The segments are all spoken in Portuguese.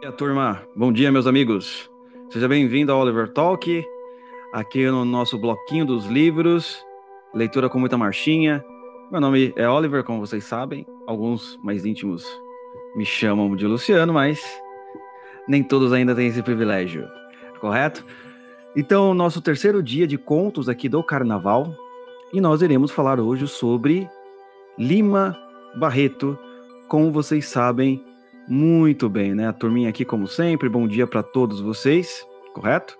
E a turma, bom dia, meus amigos. Seja bem-vindo ao Oliver Talk, aqui no nosso bloquinho dos livros, leitura com muita marchinha. Meu nome é Oliver, como vocês sabem. Alguns mais íntimos me chamam de Luciano, mas nem todos ainda têm esse privilégio, correto? Então, nosso terceiro dia de contos aqui do Carnaval, e nós iremos falar hoje sobre Lima Barreto, como vocês sabem muito bem, né? A turminha aqui, como sempre, bom dia para todos vocês, correto?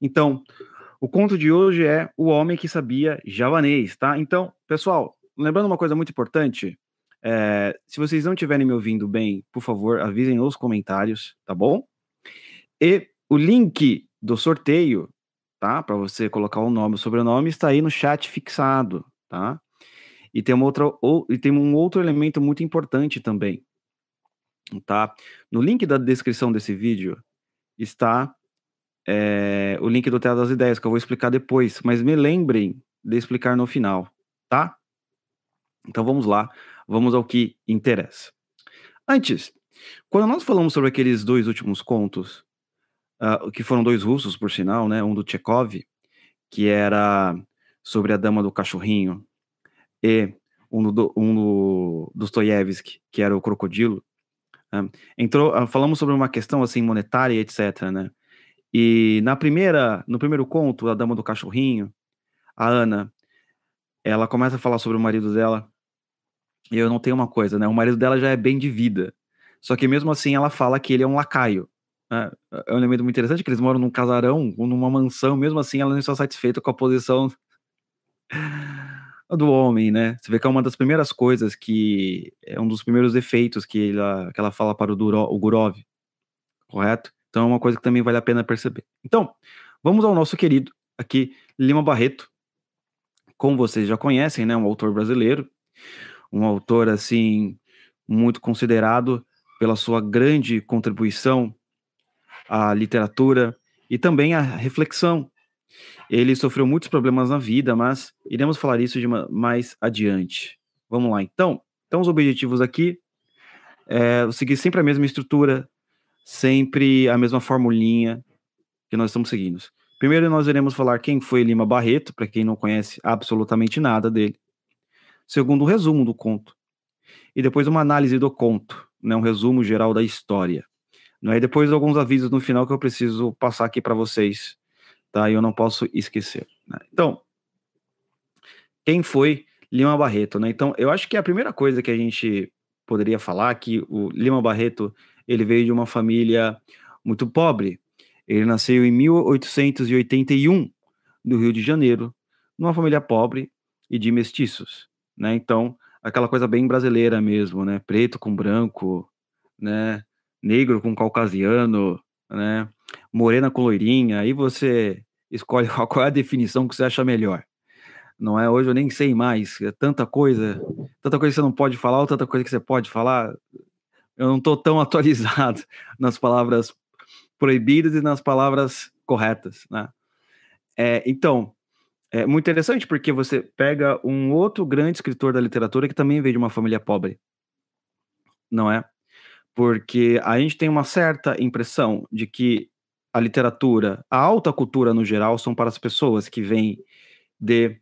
Então, o conto de hoje é O Homem que Sabia Javanês, tá? Então, pessoal, lembrando uma coisa muito importante, é, se vocês não estiverem me ouvindo bem, por favor, avisem nos comentários, tá bom? E o link do sorteio, tá? Para você colocar o nome e o sobrenome, está aí no chat fixado, tá? E tem, uma outra, ou, e tem um outro elemento muito importante também, tá? No link da descrição desse vídeo está é, o link do Teatro das Ideias, que eu vou explicar depois, mas me lembrem de explicar no final, tá? Então vamos lá, vamos ao que interessa. Antes, quando nós falamos sobre aqueles dois últimos contos, uh, que foram dois russos, por sinal, né? Um do Chekhov, que era sobre a Dama do Cachorrinho, e um do, um do Dostoiévski, que era o Crocodilo, entrou, ah, falamos sobre uma questão assim monetária, etc, né? E na primeira, no primeiro conto, a dama do cachorrinho, a Ana, ela começa a falar sobre o marido dela. E eu não tenho uma coisa, né? O marido dela já é bem de vida. Só que mesmo assim ela fala que ele é um lacaio. Né? É um elemento muito interessante que eles moram num casarão, numa mansão, mesmo assim ela não está satisfeita com a posição do homem, né? Você vê que é uma das primeiras coisas que é um dos primeiros efeitos que ela, que ela fala para o, Duro, o Gurov, correto? Então é uma coisa que também vale a pena perceber. Então, vamos ao nosso querido aqui, Lima Barreto. Como vocês já conhecem, né? Um autor brasileiro, um autor assim muito considerado pela sua grande contribuição à literatura e também à reflexão ele sofreu muitos problemas na vida, mas iremos falar isso de mais adiante. Vamos lá, então. Então, os objetivos aqui é seguir sempre a mesma estrutura, sempre a mesma formulinha que nós estamos seguindo. Primeiro, nós iremos falar quem foi Lima Barreto, para quem não conhece absolutamente nada dele. Segundo, um resumo do conto. E depois, uma análise do conto, né, um resumo geral da história. Né, e depois, alguns avisos no final que eu preciso passar aqui para vocês tá? E eu não posso esquecer. Né? Então, quem foi Lima Barreto, né? Então, eu acho que a primeira coisa que a gente poderia falar é que o Lima Barreto ele veio de uma família muito pobre. Ele nasceu em 1881 no Rio de Janeiro, numa família pobre e de mestiços, né? Então, aquela coisa bem brasileira mesmo, né? Preto com branco, né? Negro com caucasiano, né? Morena com loirinha, aí você escolhe qual é a definição que você acha melhor. Não é? Hoje eu nem sei mais, é tanta coisa, tanta coisa que você não pode falar, ou tanta coisa que você pode falar. Eu não estou tão atualizado nas palavras proibidas e nas palavras corretas, né? É, então, é muito interessante porque você pega um outro grande escritor da literatura que também veio de uma família pobre, não é? Porque a gente tem uma certa impressão de que a literatura, a alta cultura no geral, são para as pessoas que vêm de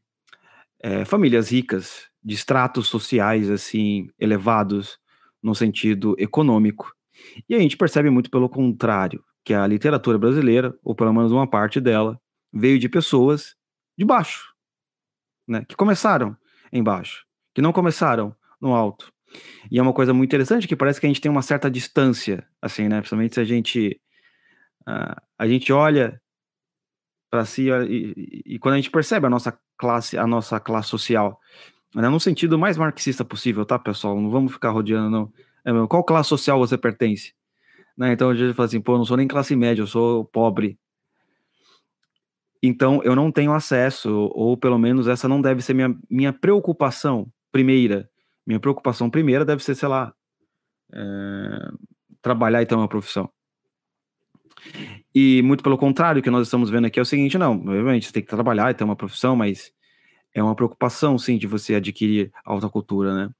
é, famílias ricas, de estratos sociais assim elevados no sentido econômico. E a gente percebe muito pelo contrário, que a literatura brasileira, ou pelo menos uma parte dela, veio de pessoas de baixo, né, que começaram embaixo, que não começaram no alto. E é uma coisa muito interessante que parece que a gente tem uma certa distância, assim, né? Principalmente se a gente a gente olha para si e, e, quando a gente percebe a nossa classe, a nossa classe social, né, no sentido mais marxista possível, tá, pessoal? Não vamos ficar rodeando, não. É, qual classe social você pertence? Né, então a gente fala assim, pô, eu não sou nem classe média, eu sou pobre. Então eu não tenho acesso, ou pelo menos essa não deve ser minha, minha preocupação primeira. Minha preocupação primeira deve ser, sei lá, é, trabalhar e ter uma profissão. E muito pelo contrário, o que nós estamos vendo aqui é o seguinte: não, obviamente você tem que trabalhar e ter uma profissão, mas é uma preocupação, sim, de você adquirir alta cultura, né?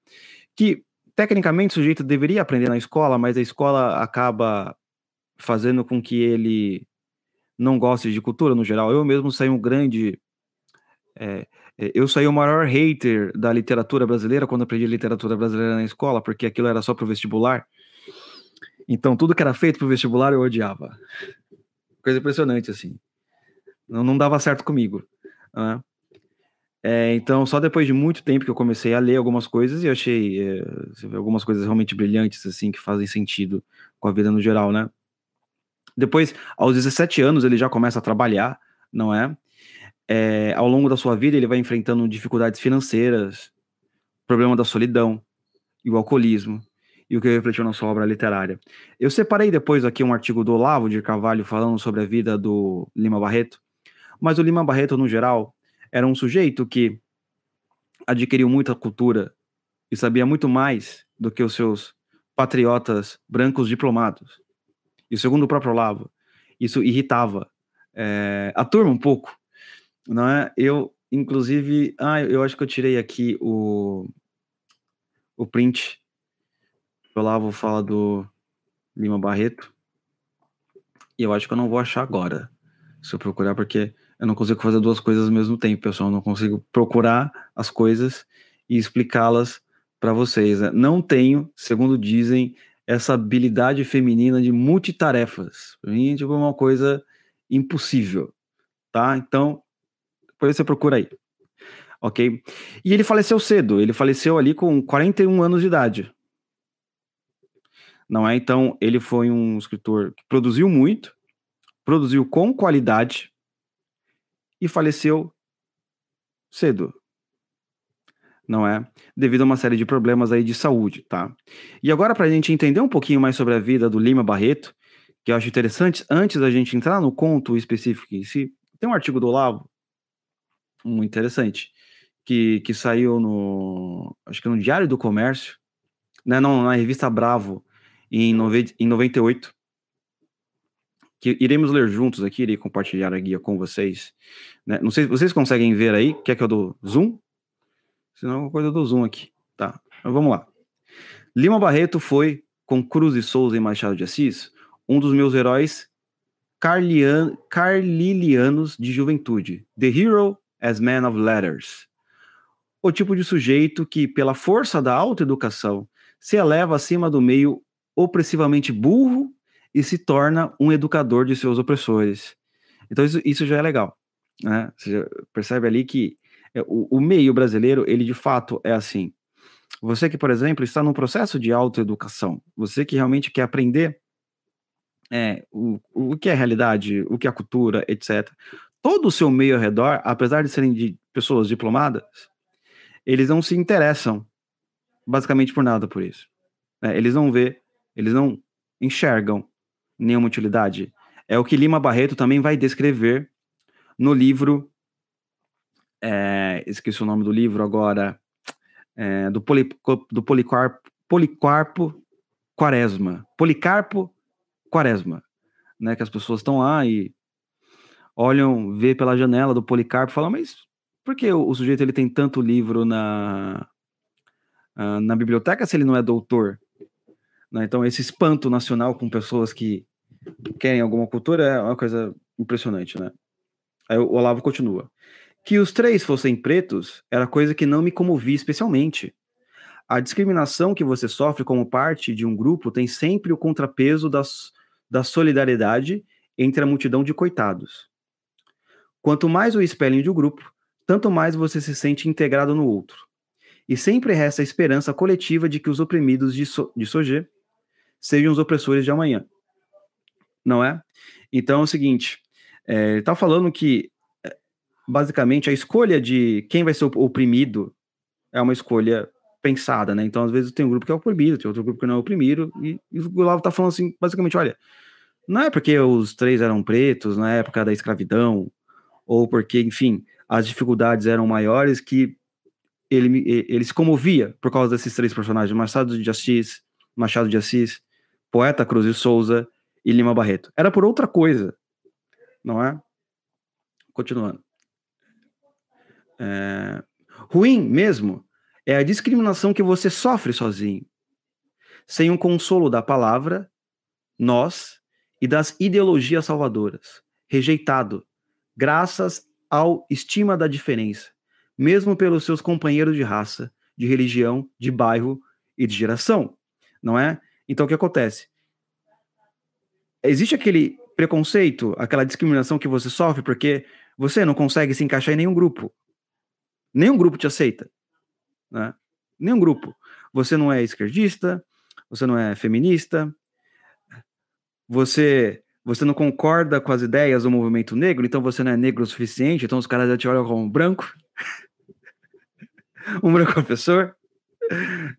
Que tecnicamente o sujeito deveria aprender na escola, mas a escola acaba fazendo com que ele não goste de cultura no geral. Eu mesmo saí um grande. É, eu saí o maior hater da literatura brasileira quando aprendi literatura brasileira na escola, porque aquilo era só para o vestibular. Então, tudo que era feito para o vestibular eu odiava. Coisa impressionante, assim. Não, não dava certo comigo. Né? É, então, só depois de muito tempo que eu comecei a ler algumas coisas e achei é, algumas coisas realmente brilhantes, assim, que fazem sentido com a vida no geral, né? Depois, aos 17 anos, ele já começa a trabalhar, não é? é ao longo da sua vida, ele vai enfrentando dificuldades financeiras, problema da solidão e o alcoolismo, e o que refletiu na sua obra literária. Eu separei depois aqui um artigo do Olavo de Carvalho falando sobre a vida do Lima Barreto, mas o Lima Barreto, no geral, era um sujeito que adquiriu muita cultura e sabia muito mais do que os seus patriotas brancos diplomados. E segundo o próprio Olavo, isso irritava é, a turma um pouco, não é? Eu, inclusive, ah, eu acho que eu tirei aqui o, o print. O Olavo fala do Lima Barreto. E eu acho que eu não vou achar agora, se eu procurar, porque eu não consigo fazer duas coisas ao mesmo tempo, pessoal. Eu não consigo procurar as coisas e explicá-las para vocês. Né? Não tenho, segundo dizem, essa habilidade feminina de multitarefas. Para mim, tipo, é uma coisa impossível, tá? Então, depois você procura aí. Ok? E ele faleceu cedo. Ele faleceu ali com 41 anos de idade. Não é? Então, ele foi um escritor que produziu muito, produziu com qualidade, e faleceu cedo. Não é? Devido a uma série de problemas aí de saúde, tá? E agora, para a gente entender um pouquinho mais sobre a vida do Lima Barreto, que eu acho interessante, antes da gente entrar no conto específico em si, tem um artigo do Olavo, muito interessante, que, que saiu no, acho que no Diário do Comércio, né, não, na revista Bravo, em, nove, em 98, que iremos ler juntos aqui, irei compartilhar a guia com vocês. Né? Não sei se vocês conseguem ver aí, quer que eu do Zoom? Senão é coisa do Zoom aqui. Tá, então vamos lá. Lima Barreto foi, com Cruz e Souza e Machado de Assis, um dos meus heróis carlian, carlilianos de juventude. The Hero as Man of Letters. O tipo de sujeito que, pela força da autoeducação, se eleva acima do meio opressivamente burro e se torna um educador de seus opressores. Então isso, isso já é legal, né? Você percebe ali que é, o, o, meio brasileiro, ele de fato é assim. Você que, por exemplo, está num processo de autoeducação, você que realmente quer aprender é, o, o que é realidade, o que é cultura, etc. Todo o seu meio ao redor, apesar de serem de pessoas diplomadas, eles não se interessam basicamente por nada por isso. É, eles não vê, eles não enxergam nenhuma utilidade. É o que Lima Barreto também vai descrever no livro. É, esqueci o nome do livro agora. É, do, poli, do Policarpo, Policarpo Quaresma. Policarpo Quaresma. Né, que as pessoas estão lá e olham, vê pela janela do Policarpo e falam, mas por que o, o sujeito ele tem tanto livro na, uh, na biblioteca se ele não é doutor? Né? Então, esse espanto nacional com pessoas que querem alguma cultura é uma coisa impressionante, né? Aí o Olavo continua. Que os três fossem pretos era coisa que não me comovia especialmente. A discriminação que você sofre como parte de um grupo tem sempre o contrapeso das, da solidariedade entre a multidão de coitados. Quanto mais o espelhem de um grupo, tanto mais você se sente integrado no outro. E sempre resta a esperança coletiva de que os oprimidos de, so, de sejam os opressores de amanhã não é? Então é o seguinte, é, ele está falando que é, basicamente a escolha de quem vai ser oprimido é uma escolha pensada, né? Então às vezes tem um grupo que é oprimido, tem outro grupo que não é oprimido, e, e o Gustavo está falando assim, basicamente, olha, não é porque os três eram pretos na época da escravidão, ou porque, enfim, as dificuldades eram maiores que ele, ele se comovia por causa desses três personagens, Machado de Assis, Machado de Assis, poeta Cruz Souza e Lima Barreto. Era por outra coisa, não é? Continuando. É... Ruim mesmo é a discriminação que você sofre sozinho, sem um consolo da palavra, nós e das ideologias salvadoras, rejeitado, graças ao estima da diferença, mesmo pelos seus companheiros de raça, de religião, de bairro e de geração, não é? Então o que acontece? Existe aquele preconceito, aquela discriminação que você sofre porque você não consegue se encaixar em nenhum grupo. Nenhum grupo te aceita, né? Nenhum grupo. Você não é esquerdista, você não é feminista, você você não concorda com as ideias do movimento negro, então você não é negro o suficiente, então os caras já te olham como branco. um branco professor.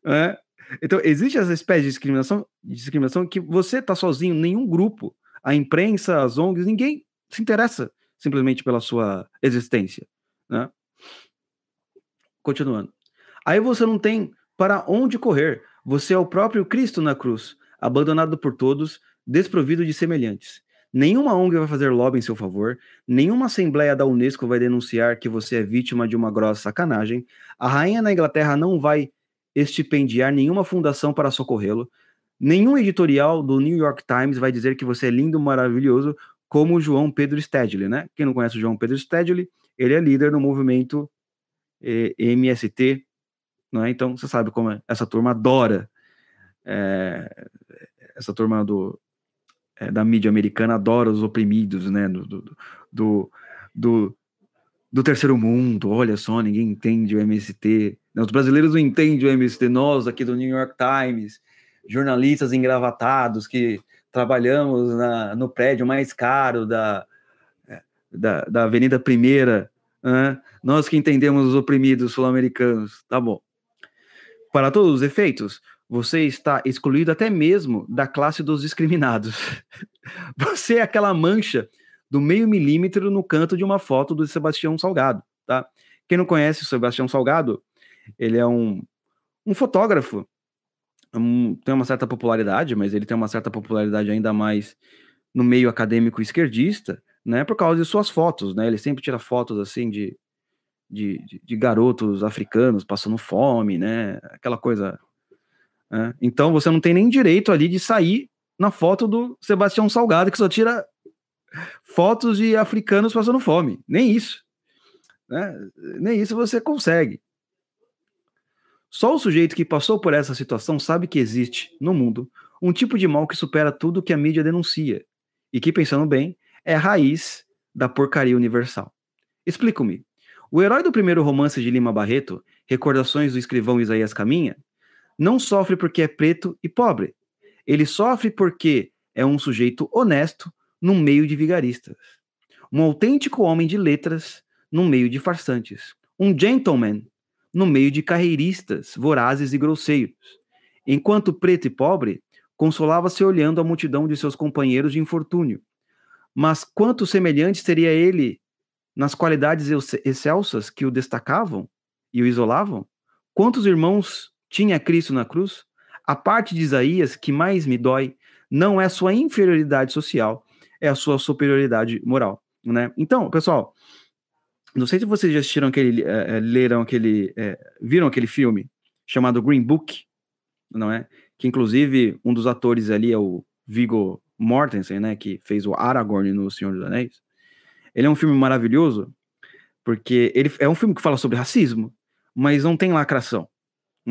Né? Então, existe essa espécie de discriminação, discriminação que você está sozinho, nenhum grupo, a imprensa, as ONGs, ninguém se interessa simplesmente pela sua existência. Né? Continuando. Aí você não tem para onde correr. Você é o próprio Cristo na cruz, abandonado por todos, desprovido de semelhantes. Nenhuma ONG vai fazer lobby em seu favor, nenhuma assembleia da Unesco vai denunciar que você é vítima de uma grossa sacanagem, a rainha na Inglaterra não vai estipendiar nenhuma fundação para socorrê-lo, nenhum editorial do New York Times vai dizer que você é lindo, maravilhoso, como o João Pedro Stedley, né? Quem não conhece o João Pedro Stedley, ele é líder no movimento eh, MST, não é? Então você sabe como é. essa turma adora é, essa turma do, é, da mídia americana adora os oprimidos, né? Do, do, do, do, do terceiro mundo. Olha só, ninguém entende o MST. Os brasileiros não entendem o MST. Nós aqui do New York Times, jornalistas engravatados que trabalhamos na, no prédio mais caro da, da, da Avenida Primeira. Né? Nós que entendemos os oprimidos sul-americanos. Tá bom. Para todos os efeitos, você está excluído até mesmo da classe dos discriminados. Você é aquela mancha do meio milímetro no canto de uma foto do Sebastião Salgado, tá? Quem não conhece o Sebastião Salgado, ele é um, um fotógrafo, um, tem uma certa popularidade, mas ele tem uma certa popularidade ainda mais no meio acadêmico esquerdista, né? Por causa de suas fotos, né? Ele sempre tira fotos assim de, de, de, garotos africanos passando fome, né? Aquela coisa né? Então você não tem nem direito ali de sair na foto do Sebastião Salgado, que só tira fotos de africanos passando fome. Nem isso. Né? Nem isso você consegue. Só o sujeito que passou por essa situação sabe que existe, no mundo, um tipo de mal que supera tudo que a mídia denuncia e que, pensando bem, é a raiz da porcaria universal. Explico-me. O herói do primeiro romance de Lima Barreto, Recordações do Escrivão Isaías Caminha, não sofre porque é preto e pobre. Ele sofre porque é um sujeito honesto no meio de vigaristas. Um autêntico homem de letras no meio de farsantes. Um gentleman no meio de carreiristas vorazes e grosseiros. Enquanto preto e pobre, consolava-se olhando a multidão de seus companheiros de infortúnio. Mas quanto semelhante seria ele nas qualidades excelsas que o destacavam e o isolavam? Quantos irmãos tinha Cristo na cruz, a parte de Isaías que mais me dói não é sua inferioridade social, é a sua superioridade moral, né? Então, pessoal, não sei se vocês já assistiram aquele, é, leram aquele, é, viram aquele filme chamado Green Book, não é? Que inclusive um dos atores ali é o Viggo Mortensen, né? Que fez o Aragorn no Senhor dos Anéis. Ele é um filme maravilhoso porque ele é um filme que fala sobre racismo, mas não tem lacração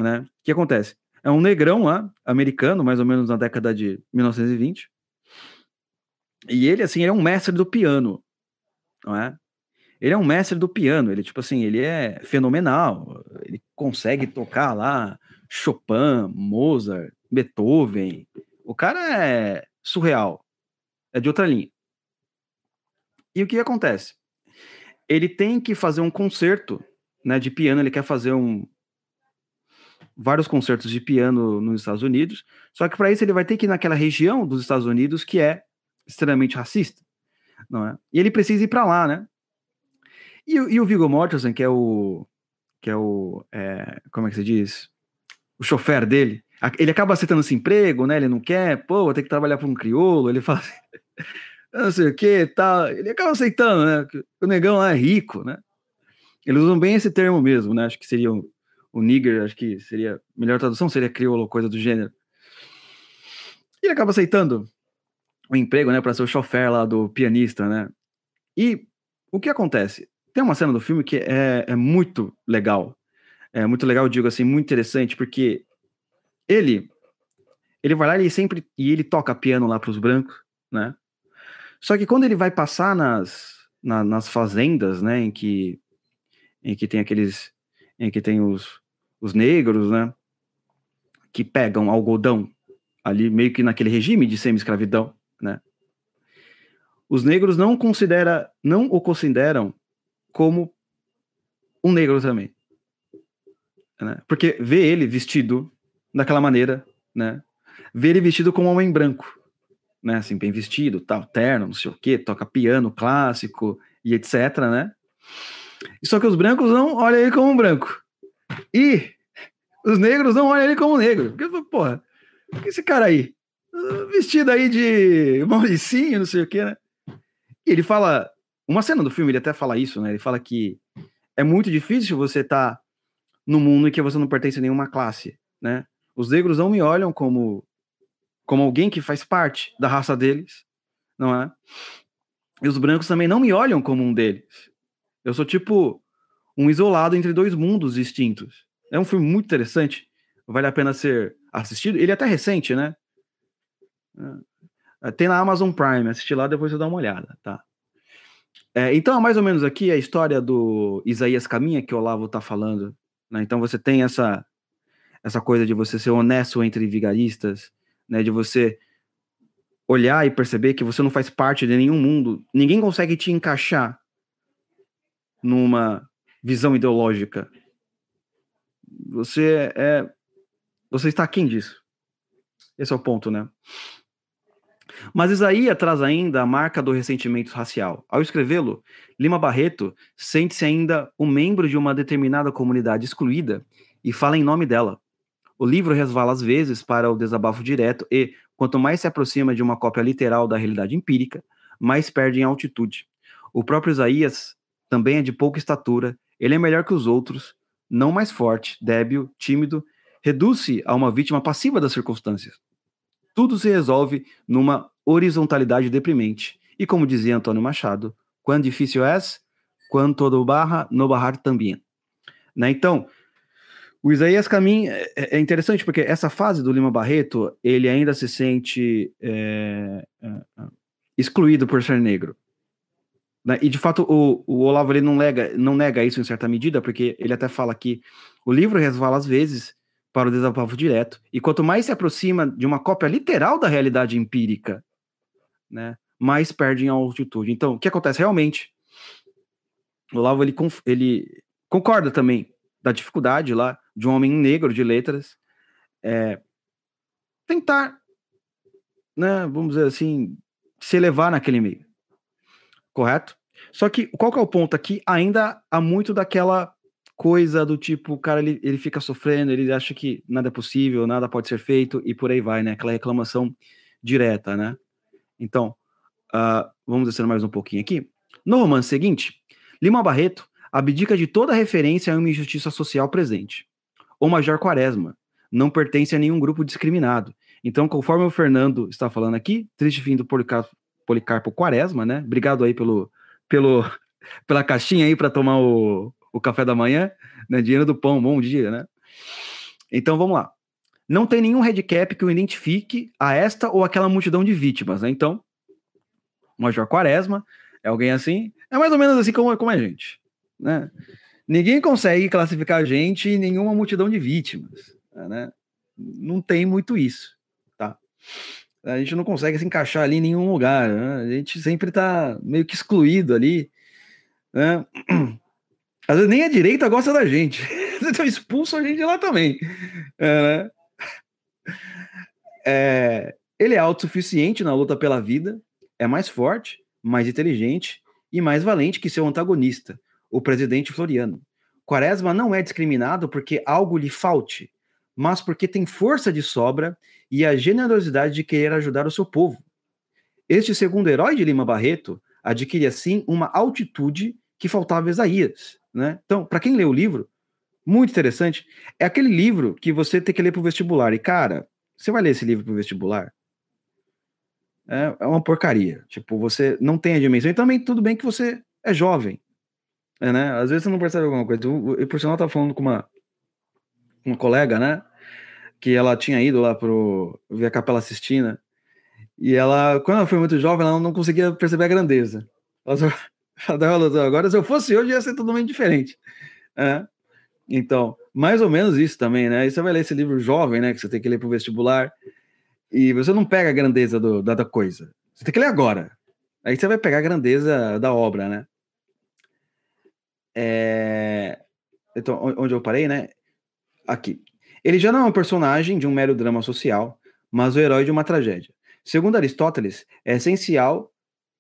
né? O que acontece? É um negrão lá, americano, mais ou menos na década de 1920. E ele, assim, ele é um mestre do piano, não é? Ele é um mestre do piano, ele, tipo assim, ele é fenomenal. Ele consegue tocar lá Chopin, Mozart, Beethoven. O cara é surreal. É de outra linha. E o que acontece? Ele tem que fazer um concerto né, de piano, ele quer fazer um, vários concertos de piano nos Estados Unidos, só que para isso ele vai ter que ir naquela região dos Estados Unidos que é extremamente racista, não é? E ele precisa ir para lá, né? E, e, o Viggo Mortensen, que é o que é o é, como é que se diz? O chofer dele, ele acaba aceitando esse emprego, né? Ele não quer, pô, vou ter que trabalhar para um crioulo, ele fala assim, não sei o que, tal. Ele acaba aceitando, né? O negão lá é rico, né? Eles usam bem esse termo mesmo, né? Acho que seria o nigger, acho que seria, melhor tradução seria crioulo, coisa do gênero. E ele acaba aceitando, o emprego, né, para ser o chofer lá do pianista, né? E o que acontece? Tem uma cena do filme que é, é muito legal. É muito legal, digo assim, muito interessante, porque ele ele vai lá e sempre e ele toca piano lá para os brancos, né? Só que quando ele vai passar nas, na, nas fazendas, né, em que em que tem aqueles em que tem os, os negros, né, que pegam algodão ali meio que naquele regime de semi-escravidão, né? Os negros não considera não o consideram como um negro também, né? Porque vê ele vestido daquela maneira, né? Vê ele vestido como um homem branco, né? Assim, bem vestido, tal, terno, não sei o quê, toca piano clássico e etc, né? Só que os brancos não olham ele como um branco. E os negros não olham ele como negro. Porque, porra, esse cara aí? Vestido aí de Mauricinho, não sei o quê, né? E ele fala. Uma cena do filme, ele até fala isso, né? Ele fala que é muito difícil você estar tá no mundo em que você não pertence a nenhuma classe, né? Os negros não me olham como como alguém que faz parte da raça deles, não é? E os brancos também não me olham como um deles. Eu sou tipo um isolado entre dois mundos distintos. É um filme muito interessante, vale a pena ser assistido. Ele é até recente, né? É, tem na Amazon Prime, assistir lá depois você dá uma olhada, tá? É, então, mais ou menos aqui a história do Isaías Caminha que o Olavo tá falando. Né? Então você tem essa essa coisa de você ser honesto entre vigaristas, né? De você olhar e perceber que você não faz parte de nenhum mundo. Ninguém consegue te encaixar numa visão ideológica. Você é. Você está aquém disso. Esse é o ponto, né? Mas Isaías traz ainda a marca do ressentimento racial. Ao escrevê-lo, Lima Barreto sente-se ainda um membro de uma determinada comunidade excluída e fala em nome dela. O livro resvala às vezes para o desabafo direto e, quanto mais se aproxima de uma cópia literal da realidade empírica, mais perde em altitude. O próprio Isaías também é de pouca estatura, ele é melhor que os outros, não mais forte, débil, tímido, reduz-se a uma vítima passiva das circunstâncias. Tudo se resolve numa horizontalidade deprimente. E como dizia Antônio Machado, quando difícil é, quando todo barra, no barrar também. Né? Então, o Isaías Camin é, é interessante porque essa fase do Lima Barreto, ele ainda se sente é, é, é excluído por ser negro. Né? E de fato o, o Olavo ele não nega, não nega isso em certa medida, porque ele até fala que o livro resvala às vezes para o desabafo direto, e quanto mais se aproxima de uma cópia literal da realidade empírica, né, mais perde em altitude. Então, o que acontece realmente? O Olavo ele, ele concorda também da dificuldade lá de um homem negro de letras é, tentar, né, vamos dizer assim, se elevar naquele meio. Correto? Só que qual que é o ponto aqui? Ainda há muito daquela coisa do tipo, o cara ele, ele fica sofrendo, ele acha que nada é possível, nada pode ser feito e por aí vai, né? Aquela reclamação direta, né? Então, uh, vamos descer mais um pouquinho aqui. No romance seguinte, Lima Barreto abdica de toda referência a uma injustiça social presente. O Major Quaresma não pertence a nenhum grupo discriminado. Então, conforme o Fernando está falando aqui, triste fim do Policarpo, Policarpo Quaresma, né? Obrigado aí pelo, pelo, pela caixinha aí para tomar o, o café da manhã, né? Dinheiro do pão, bom dia, né? Então vamos lá. Não tem nenhum headcap que o identifique a esta ou aquela multidão de vítimas, né? Então, Major Quaresma é alguém assim, é mais ou menos assim como, como a gente, né? Ninguém consegue classificar a gente em nenhuma multidão de vítimas, né? Não tem muito isso, tá? A gente não consegue se encaixar ali em nenhum lugar, né? A gente sempre tá meio que excluído ali, né? Às vezes nem a direita gosta da gente. Então expulso a gente lá também. É, né? é, ele é autossuficiente na luta pela vida, é mais forte, mais inteligente e mais valente que seu antagonista, o presidente Floriano. Quaresma não é discriminado porque algo lhe falte, mas porque tem força de sobra e a generosidade de querer ajudar o seu povo. Este segundo herói de Lima Barreto adquire assim uma altitude que faltava a Isaías. Né? Então, para quem lê o livro, muito interessante, é aquele livro que você tem que ler para o vestibular. E, cara, você vai ler esse livro para o vestibular? é, é uma porcaria. Tipo, você não tem a dimensão. E também tudo bem que você é jovem. É, né? Às vezes você não percebe alguma coisa. E por sinal, eu falando com uma, uma colega, né? Que ela tinha ido lá pro ver a Capela Sistina. E ela, quando ela foi muito jovem, ela não conseguia perceber a grandeza. Ela só, agora, se eu fosse hoje, ia ser totalmente diferente. É. Então, mais ou menos isso também, né? E você vai ler esse livro jovem, né? Que você tem que ler para o vestibular. E você não pega a grandeza do, da, da coisa. Você tem que ler agora. Aí você vai pegar a grandeza da obra, né? É... Então, onde eu parei, né? Aqui. Ele já não é um personagem de um mero drama social, mas o herói de uma tragédia. Segundo Aristóteles, é essencial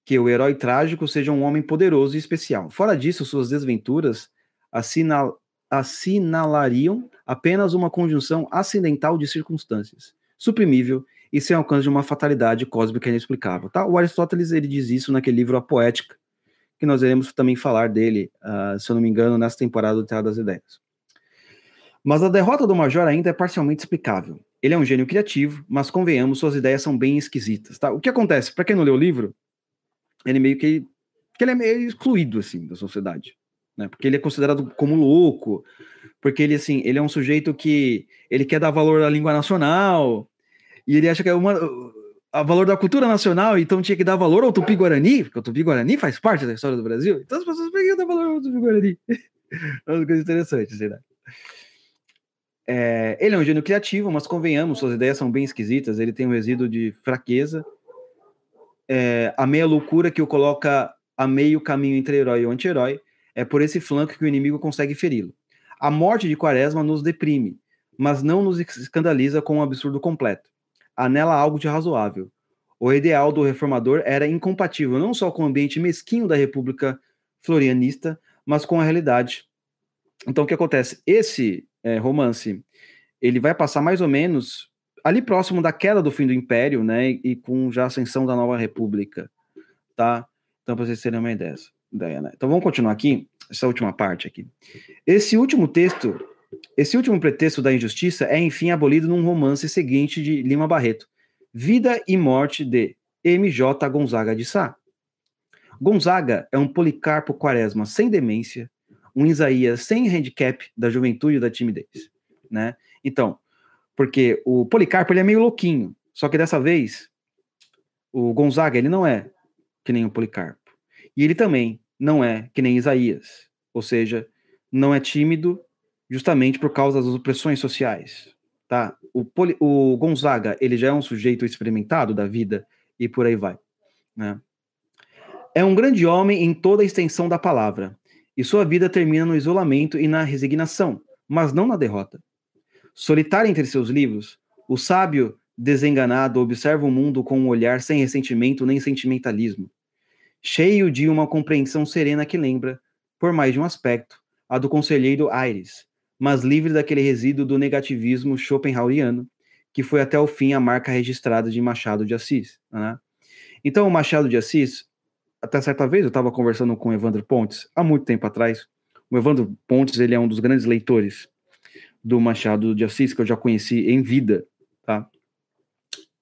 que o herói trágico seja um homem poderoso e especial. Fora disso, suas desventuras assinal assinalariam apenas uma conjunção acidental de circunstâncias, suprimível e sem alcance de uma fatalidade cósmica inexplicável. Tá? O Aristóteles ele diz isso naquele livro A Poética, que nós iremos também falar dele, uh, se eu não me engano, nessa temporada do Teatro das Ideias. Mas a derrota do Major ainda é parcialmente explicável. Ele é um gênio criativo, mas convenhamos, suas ideias são bem esquisitas. Tá? O que acontece? Para quem não leu o livro, ele meio que, que ele é meio excluído assim da sociedade, né? Porque ele é considerado como louco, porque ele assim, ele é um sujeito que ele quer dar valor à língua nacional, e ele acha que é uma a valor da cultura nacional, então tinha que dar valor ao Tupi-Guarani, porque o Tupi-Guarani faz parte da história do Brasil, então as pessoas podiam dar valor ao Tupi-Guarani. é uma coisa interessante, né? É, ele é um gênio criativo, mas convenhamos, suas ideias são bem esquisitas, ele tem um resíduo de fraqueza, é, a meia loucura que o coloca a meio caminho entre herói e anti-herói, é por esse flanco que o inimigo consegue feri-lo. A morte de Quaresma nos deprime, mas não nos escandaliza com um absurdo completo há nela algo de razoável. O ideal do reformador era incompatível não só com o ambiente mesquinho da República Florianista, mas com a realidade. Então, o que acontece? Esse é, romance ele vai passar mais ou menos ali próximo da queda do fim do Império, né, e, com já a ascensão da Nova República, tá? Então, para vocês terem uma ideia, ideia né? Então, vamos continuar aqui, essa última parte aqui. Esse último texto esse último pretexto da injustiça é, enfim, abolido num romance seguinte de Lima Barreto, Vida e Morte de M.J. Gonzaga de Sá. Gonzaga é um Policarpo Quaresma sem demência, um Isaías sem handicap da juventude e da timidez, né? Então, porque o Policarpo ele é meio louquinho, só que dessa vez o Gonzaga ele não é que nem o Policarpo. E ele também não é que nem Isaías, ou seja, não é tímido justamente por causa das opressões sociais, tá? O, Poli, o Gonzaga, ele já é um sujeito experimentado da vida e por aí vai, né? É um grande homem em toda a extensão da palavra, e sua vida termina no isolamento e na resignação, mas não na derrota. Solitário entre seus livros, o sábio desenganado observa o mundo com um olhar sem ressentimento nem sentimentalismo, cheio de uma compreensão serena que lembra, por mais de um aspecto, a do conselheiro Aires, mas livre daquele resíduo do negativismo schopenhaueriano, que foi até o fim a marca registrada de Machado de Assis. Né? Então, o Machado de Assis, até certa vez eu estava conversando com o Evandro Pontes, há muito tempo atrás. O Evandro Pontes ele é um dos grandes leitores do Machado de Assis, que eu já conheci em vida. Tá?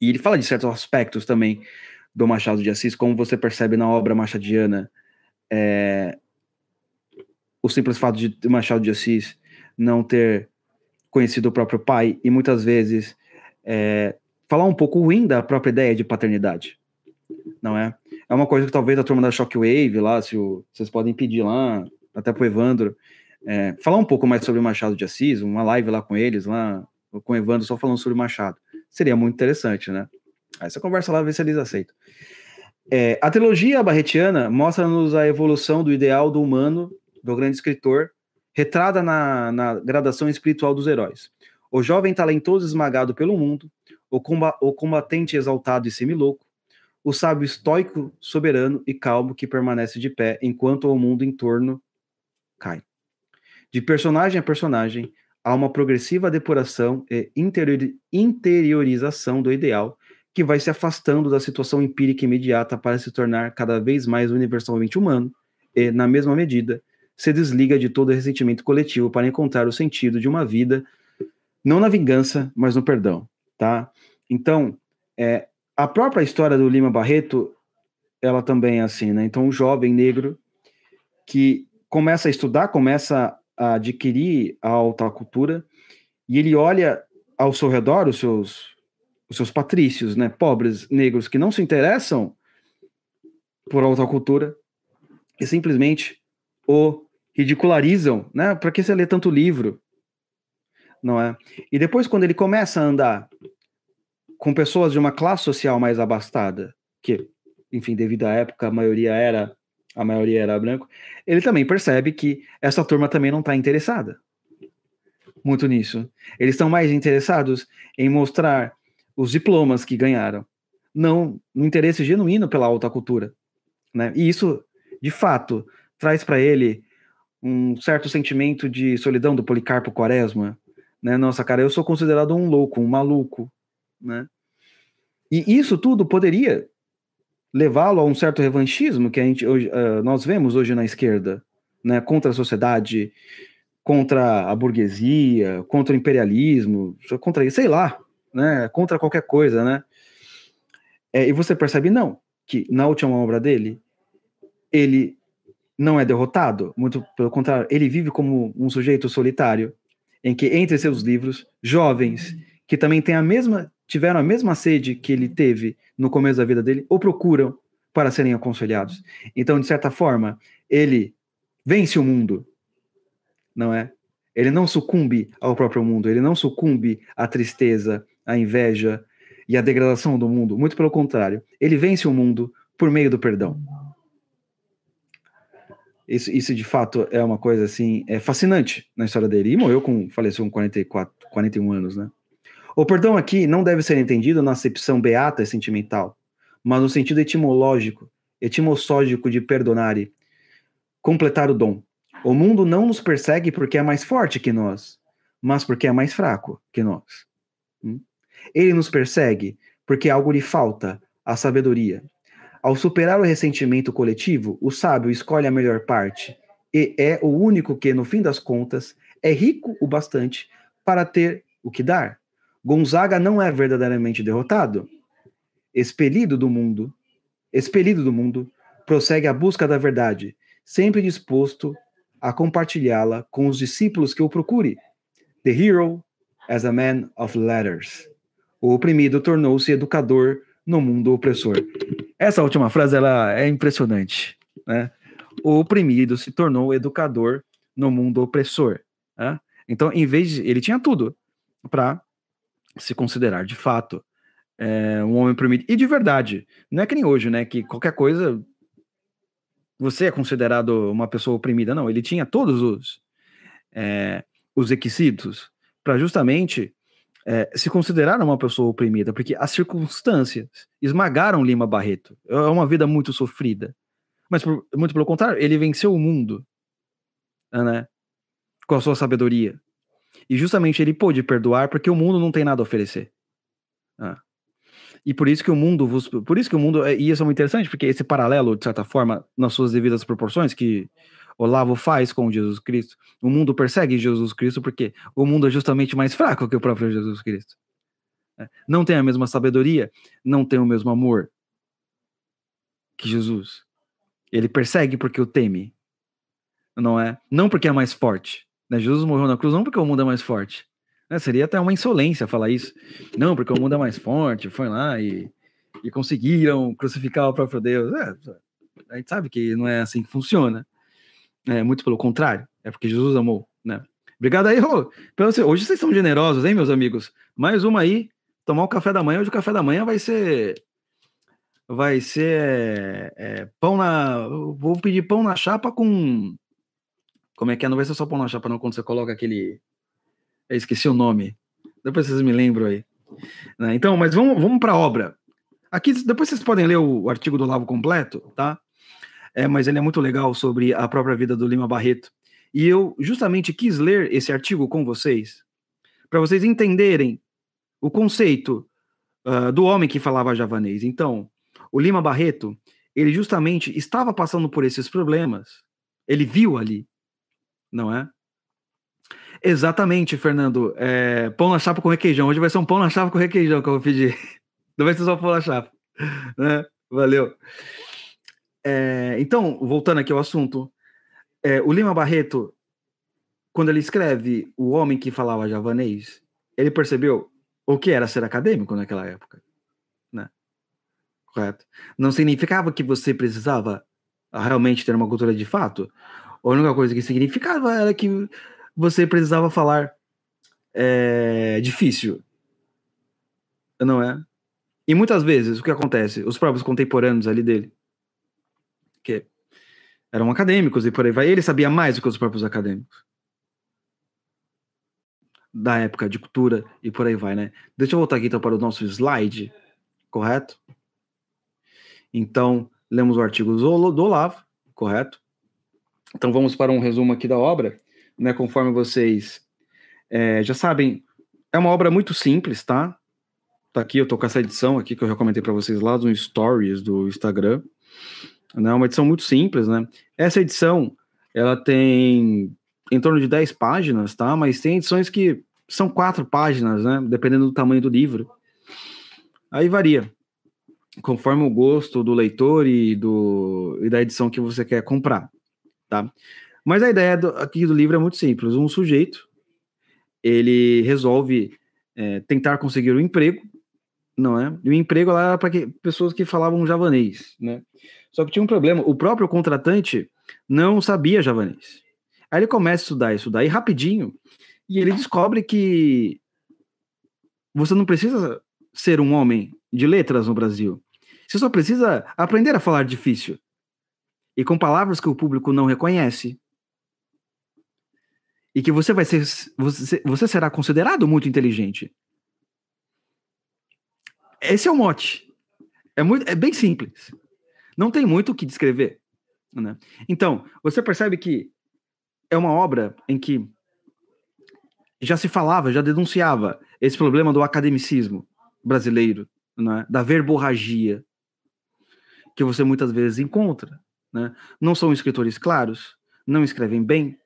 E ele fala de certos aspectos também do Machado de Assis, como você percebe na obra machadiana, é, o simples fato de Machado de Assis não ter conhecido o próprio pai e muitas vezes é, falar um pouco ruim da própria ideia de paternidade, não é? É uma coisa que talvez a turma da Shockwave lá, se o, vocês podem pedir lá, até pro Evandro, é, falar um pouco mais sobre Machado de Assis, uma live lá com eles, lá com o Evandro, só falando sobre Machado. Seria muito interessante, né? Você conversa lá, vê se eles aceitam. É, a trilogia barretiana mostra-nos a evolução do ideal do humano, do grande escritor, retrada na, na gradação espiritual dos heróis. O jovem talentoso esmagado pelo mundo, o, comba, o combatente exaltado e semilouco, o sábio estoico, soberano e calmo que permanece de pé enquanto o mundo em torno cai. De personagem a personagem, há uma progressiva depuração e interiorização do ideal que vai se afastando da situação empírica imediata para se tornar cada vez mais universalmente humano e, na mesma medida, se desliga de todo ressentimento coletivo para encontrar o sentido de uma vida, não na vingança, mas no perdão, tá? Então, é, a própria história do Lima Barreto, ela também é assim, né? Então, um jovem negro que começa a estudar, começa a adquirir a alta cultura, e ele olha ao seu redor os seus, os seus patrícios, né? Pobres negros que não se interessam por alta cultura e simplesmente o ridicularizam, né? Para que você lê tanto livro? Não é? E depois, quando ele começa a andar com pessoas de uma classe social mais abastada, que, enfim, devido à época, a maioria era a maioria era branco, ele também percebe que essa turma também não está interessada muito nisso. Eles estão mais interessados em mostrar os diplomas que ganharam, não no interesse genuíno pela alta cultura, né? E isso, de fato, traz para ele um certo sentimento de solidão do Policarpo Quaresma, né? Nossa, cara, eu sou considerado um louco, um maluco, né? E isso tudo poderia levá-lo a um certo revanchismo que a gente hoje, uh, nós vemos hoje na esquerda, né? Contra a sociedade, contra a burguesia, contra o imperialismo, contra sei lá, né? Contra qualquer coisa, né? É, e você percebe não que na última obra dele ele não é derrotado, muito pelo contrário, ele vive como um sujeito solitário, em que entre seus livros, jovens que também têm a mesma, tiveram a mesma sede que ele teve no começo da vida dele, o procuram para serem aconselhados. Então, de certa forma, ele vence o mundo, não é? Ele não sucumbe ao próprio mundo, ele não sucumbe à tristeza, à inveja e à degradação do mundo. Muito pelo contrário, ele vence o mundo por meio do perdão. Isso, isso de fato é uma coisa assim, é fascinante na história dele. E morreu com, faleceu com 44, 41 anos, né? O perdão aqui não deve ser entendido na acepção beata e sentimental, mas no sentido etimológico, etimológico de perdonare, completar o dom. O mundo não nos persegue porque é mais forte que nós, mas porque é mais fraco que nós. Hum? Ele nos persegue porque algo lhe falta, a sabedoria. Ao superar o ressentimento coletivo, o sábio escolhe a melhor parte e é o único que, no fim das contas, é rico o bastante para ter o que dar. Gonzaga não é verdadeiramente derrotado. Expelido do mundo, expelido do mundo, prossegue à busca da verdade, sempre disposto a compartilhá-la com os discípulos que o procure. The hero as a man of letters. O oprimido tornou-se educador no mundo opressor. Essa última frase ela é impressionante, né? O oprimido se tornou educador no mundo opressor. Né? Então, em vez de ele tinha tudo para se considerar de fato é, um homem oprimido e de verdade. Não é que nem hoje, né? Que qualquer coisa você é considerado uma pessoa oprimida. Não, ele tinha todos os é, os requisitos para justamente é, se considerar uma pessoa oprimida, porque as circunstâncias esmagaram Lima Barreto. É uma vida muito sofrida. Mas, por, muito pelo contrário, ele venceu o mundo né, com a sua sabedoria. E justamente ele pôde perdoar porque o mundo não tem nada a oferecer. Ah. E por isso que o mundo vos, por isso que o mundo é, e isso é muito interessante porque esse paralelo de certa forma nas suas devidas proporções que Olavo faz com Jesus Cristo. O mundo persegue Jesus Cristo porque o mundo é justamente mais fraco que o próprio Jesus Cristo. É, não tem a mesma sabedoria, não tem o mesmo amor que Jesus. Ele persegue porque o teme, não é? Não porque é mais forte. Né? Jesus morreu na cruz não porque o mundo é mais forte. Né? Seria até uma insolência falar isso. Não, porque o mundo é mais forte, foi lá e, e conseguiram crucificar o próprio Deus. É, a gente sabe que não é assim que funciona. É, muito pelo contrário, é porque Jesus amou, né? Obrigado aí, ô, hoje vocês são generosos, hein, meus amigos? Mais uma aí, tomar o café da manhã. Hoje o café da manhã vai ser. Vai ser é, pão na. Vou pedir pão na chapa com. Como é que é? Não vai ser só pão na chapa, não, quando você coloca aquele. Eu esqueci o nome. Depois vocês me lembram aí. Né? Então, mas vamos, vamos para a obra. Aqui, depois vocês podem ler o artigo do Lavo completo, tá? é, mas ele é muito legal sobre a própria vida do Lima Barreto. E eu justamente quis ler esse artigo com vocês, para vocês entenderem o conceito uh, do homem que falava javanês. Então, o Lima Barreto, ele justamente estava passando por esses problemas, ele viu ali, não é? Exatamente, Fernando. É, pão na chapa com requeijão. Hoje vai ser um pão na chapa com requeijão que eu vou pedir. Não vai ser só pular chapa. Né? Valeu. É, então, voltando aqui ao assunto, é, o Lima Barreto, quando ele escreve O Homem que Falava Javanês, ele percebeu o que era ser acadêmico naquela época. Né? Correto? Não significava que você precisava realmente ter uma cultura de fato. A única coisa que significava era que você precisava falar é, difícil. Não é? E muitas vezes, o que acontece? Os próprios contemporâneos ali dele, que eram acadêmicos e por aí vai, ele sabia mais do que os próprios acadêmicos. Da época de cultura e por aí vai, né? Deixa eu voltar aqui então para o nosso slide, correto? Então, lemos o artigo do Olavo, correto? Então vamos para um resumo aqui da obra, né? Conforme vocês é, já sabem, é uma obra muito simples, tá? Tá aqui, eu tô com essa edição aqui que eu já comentei para vocês lá no Stories do Instagram. Né? Uma edição muito simples, né? Essa edição, ela tem em torno de 10 páginas, tá? Mas tem edições que são quatro páginas, né? Dependendo do tamanho do livro. Aí varia, conforme o gosto do leitor e, do, e da edição que você quer comprar, tá? Mas a ideia do, aqui do livro é muito simples. Um sujeito, ele resolve é, tentar conseguir um emprego não é? E o emprego lá era para pessoas que falavam javanês, né? Só que tinha um problema, o próprio contratante não sabia javanês. Aí ele começa a estudar, estudar, e rapidinho, e ele descobre que você não precisa ser um homem de letras no Brasil. Você só precisa aprender a falar difícil. E com palavras que o público não reconhece. E que você vai ser. Você, você será considerado muito inteligente. Esse é o mote. É, muito, é bem simples. Não tem muito o que descrever. Né? Então, você percebe que é uma obra em que já se falava, já denunciava esse problema do academicismo brasileiro, né? da verborragia, que você muitas vezes encontra. Né? Não são escritores claros, não escrevem bem,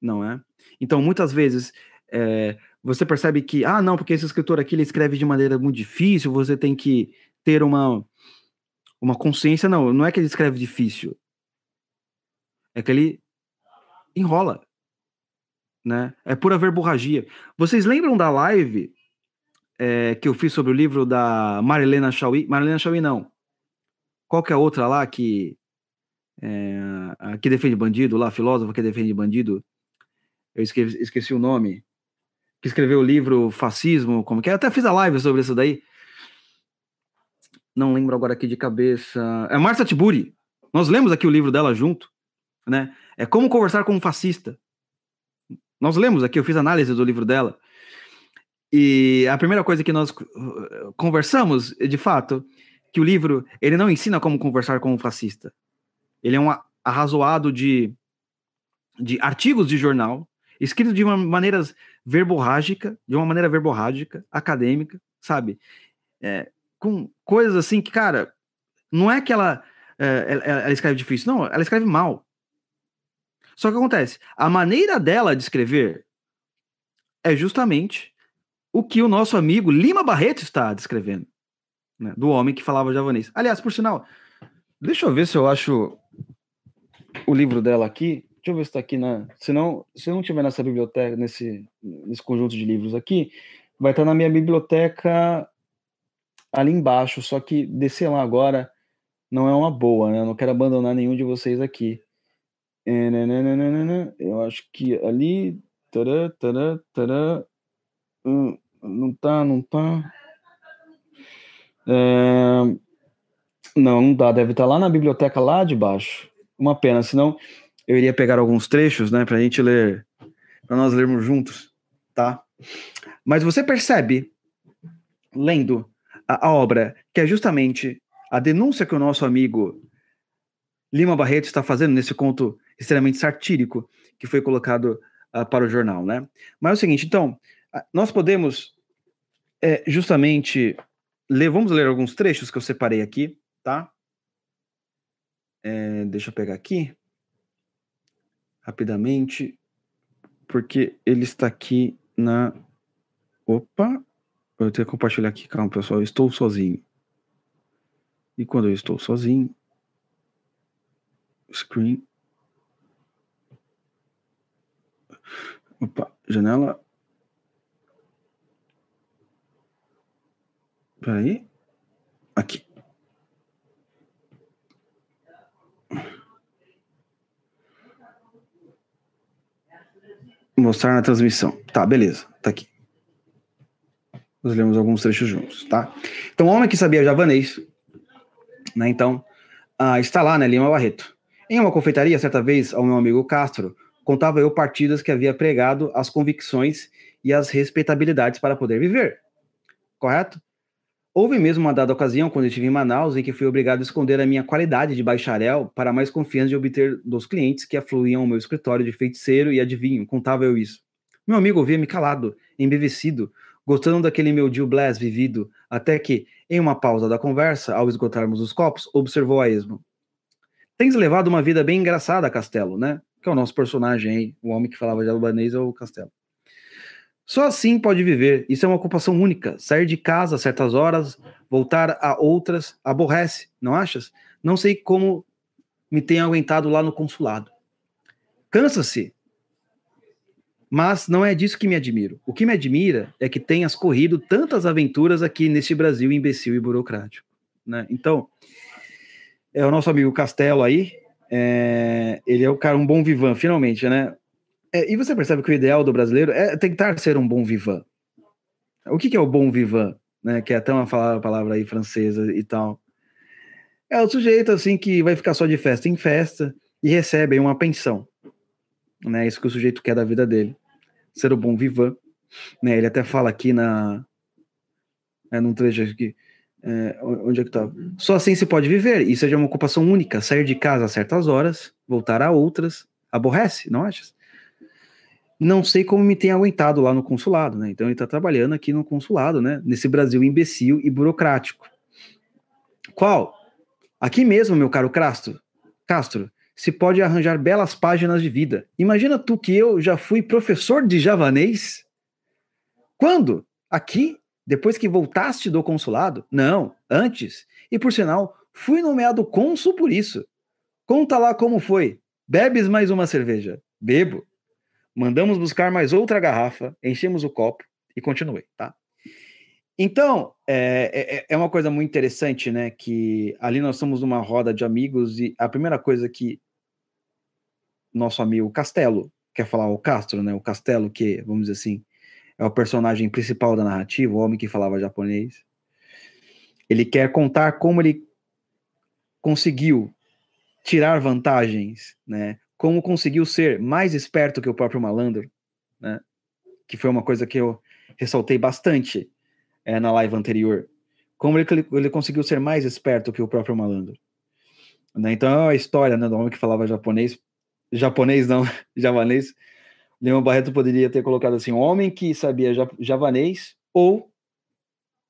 não é? Então, muitas vezes, é, você percebe que, ah, não, porque esse escritor aqui ele escreve de maneira muito difícil, você tem que ter uma, uma consciência. Não, não é que ele escreve difícil. É que ele enrola. Né? É pura verborragia. Vocês lembram da live é, que eu fiz sobre o livro da Marilena Chauí? Marilena Chauí, não. Qual que é a outra lá que, é, que defende bandido, lá, filósofo que defende bandido? Eu esqueci, esqueci o nome que escreveu o livro Fascismo, como que é? Eu até fiz a live sobre isso daí. Não lembro agora aqui de cabeça. É Marcia Tiburi. Nós lemos aqui o livro dela junto, né? É Como Conversar com um Fascista. Nós lemos aqui, eu fiz análise do livro dela. E a primeira coisa que nós conversamos, de fato, que o livro, ele não ensina como conversar com um fascista. Ele é um arrazoado de, de artigos de jornal, escrito de uma maneira verborrágica, de uma maneira verborrágica, acadêmica, sabe? É, com coisas assim que, cara, não é que ela, é, ela, ela, escreve difícil, não, ela escreve mal. Só que acontece, a maneira dela de escrever é justamente o que o nosso amigo Lima Barreto está descrevendo, né, do homem que falava javanês. Aliás, por sinal, deixa eu ver se eu acho o livro dela aqui. Deixa eu ver se está aqui na. Se não, se não tiver nessa biblioteca, nesse, nesse conjunto de livros aqui, vai estar tá na minha biblioteca ali embaixo. Só que descer lá agora não é uma boa, né? Eu não quero abandonar nenhum de vocês aqui. É, né, né, né, eu acho que ali. Tará, tará, tará, hum, não tá, não tá. É, não, não dá. Deve estar tá lá na biblioteca lá de baixo. Uma pena, senão eu iria pegar alguns trechos, né, para a gente ler, para nós lermos juntos, tá? Mas você percebe, lendo a, a, obra, que é justamente a denúncia que o nosso amigo Lima Barreto está fazendo nesse conto extremamente satírico que foi colocado uh, para o jornal, né? Mas é o seguinte, então, nós podemos é, justamente ler, vamos ler alguns trechos que eu separei aqui, tá? É, deixa eu pegar aqui rapidamente, porque ele está aqui na. Opa! Eu tenho que compartilhar aqui, calma, pessoal. Eu estou sozinho. E quando eu estou sozinho, screen. Opa, janela. Peraí. Aqui. Mostrar na transmissão. Tá, beleza. Tá aqui. Nós lemos alguns trechos juntos, tá? Então, o homem que sabia javanês, né? Então, ah, está lá, né? Lima Barreto. Em uma confeitaria, certa vez, ao meu amigo Castro, contava eu partidas que havia pregado as convicções e as respeitabilidades para poder viver. Correto? Houve mesmo uma dada ocasião, quando eu estive em Manaus, em que fui obrigado a esconder a minha qualidade de bacharel para mais confiança de obter dos clientes que afluíam ao meu escritório de feiticeiro e adivinho, contava eu isso. Meu amigo ouvia-me calado, embevecido, gostando daquele meu Gil Blas vivido, até que, em uma pausa da conversa, ao esgotarmos os copos, observou a esmo. Tens levado uma vida bem engraçada, Castelo, né? Que é o nosso personagem aí, o homem que falava de albanês é o Castelo. Só assim pode viver. Isso é uma ocupação única. Sair de casa a certas horas, voltar a outras, aborrece, não achas? Não sei como me tenho aguentado lá no consulado. Cansa-se. Mas não é disso que me admiro. O que me admira é que tenhas corrido tantas aventuras aqui neste Brasil imbecil e burocrático. Né? Então, é o nosso amigo Castelo aí. É, ele é o cara, um bom vivan, finalmente, né? É, e você percebe que o ideal do brasileiro é tentar ser um bom vivan. O que, que é o bom vivan? Né, que é até uma palavra aí francesa e tal. É o sujeito assim que vai ficar só de festa em festa e recebe uma pensão. Né, isso que o sujeito quer da vida dele. Ser o bom vivan. Né, ele até fala aqui na. É, num trecho aqui. É, onde é que tá? Só assim se pode viver. Isso é uma ocupação única. Sair de casa a certas horas, voltar a outras. Aborrece, não achas? Não sei como me tem aguentado lá no consulado, né? Então ele está trabalhando aqui no consulado, né? Nesse Brasil imbecil e burocrático. Qual? Aqui mesmo, meu caro Castro, Castro, se pode arranjar belas páginas de vida. Imagina tu que eu já fui professor de javanês? Quando? Aqui? Depois que voltaste do consulado? Não, antes. E por sinal, fui nomeado cônsul por isso. Conta lá como foi. Bebes mais uma cerveja? Bebo. Mandamos buscar mais outra garrafa, enchemos o copo e continuei, tá? Então, é, é, é, uma coisa muito interessante, né? Que ali nós somos numa roda de amigos e a primeira coisa que nosso amigo Castelo quer falar, o Castro, né? O Castelo, que, vamos dizer assim, é o personagem principal da narrativa, o homem que falava japonês. Ele quer contar como ele conseguiu tirar vantagens, né? Como conseguiu ser mais esperto que o próprio malandro, né? Que foi uma coisa que eu ressaltei bastante é, na live anterior. Como ele, ele conseguiu ser mais esperto que o próprio malandro. Né? Então é a história né, do homem que falava japonês. Japonês não, javanês. Leão Barreto poderia ter colocado assim: o homem que sabia javanês ou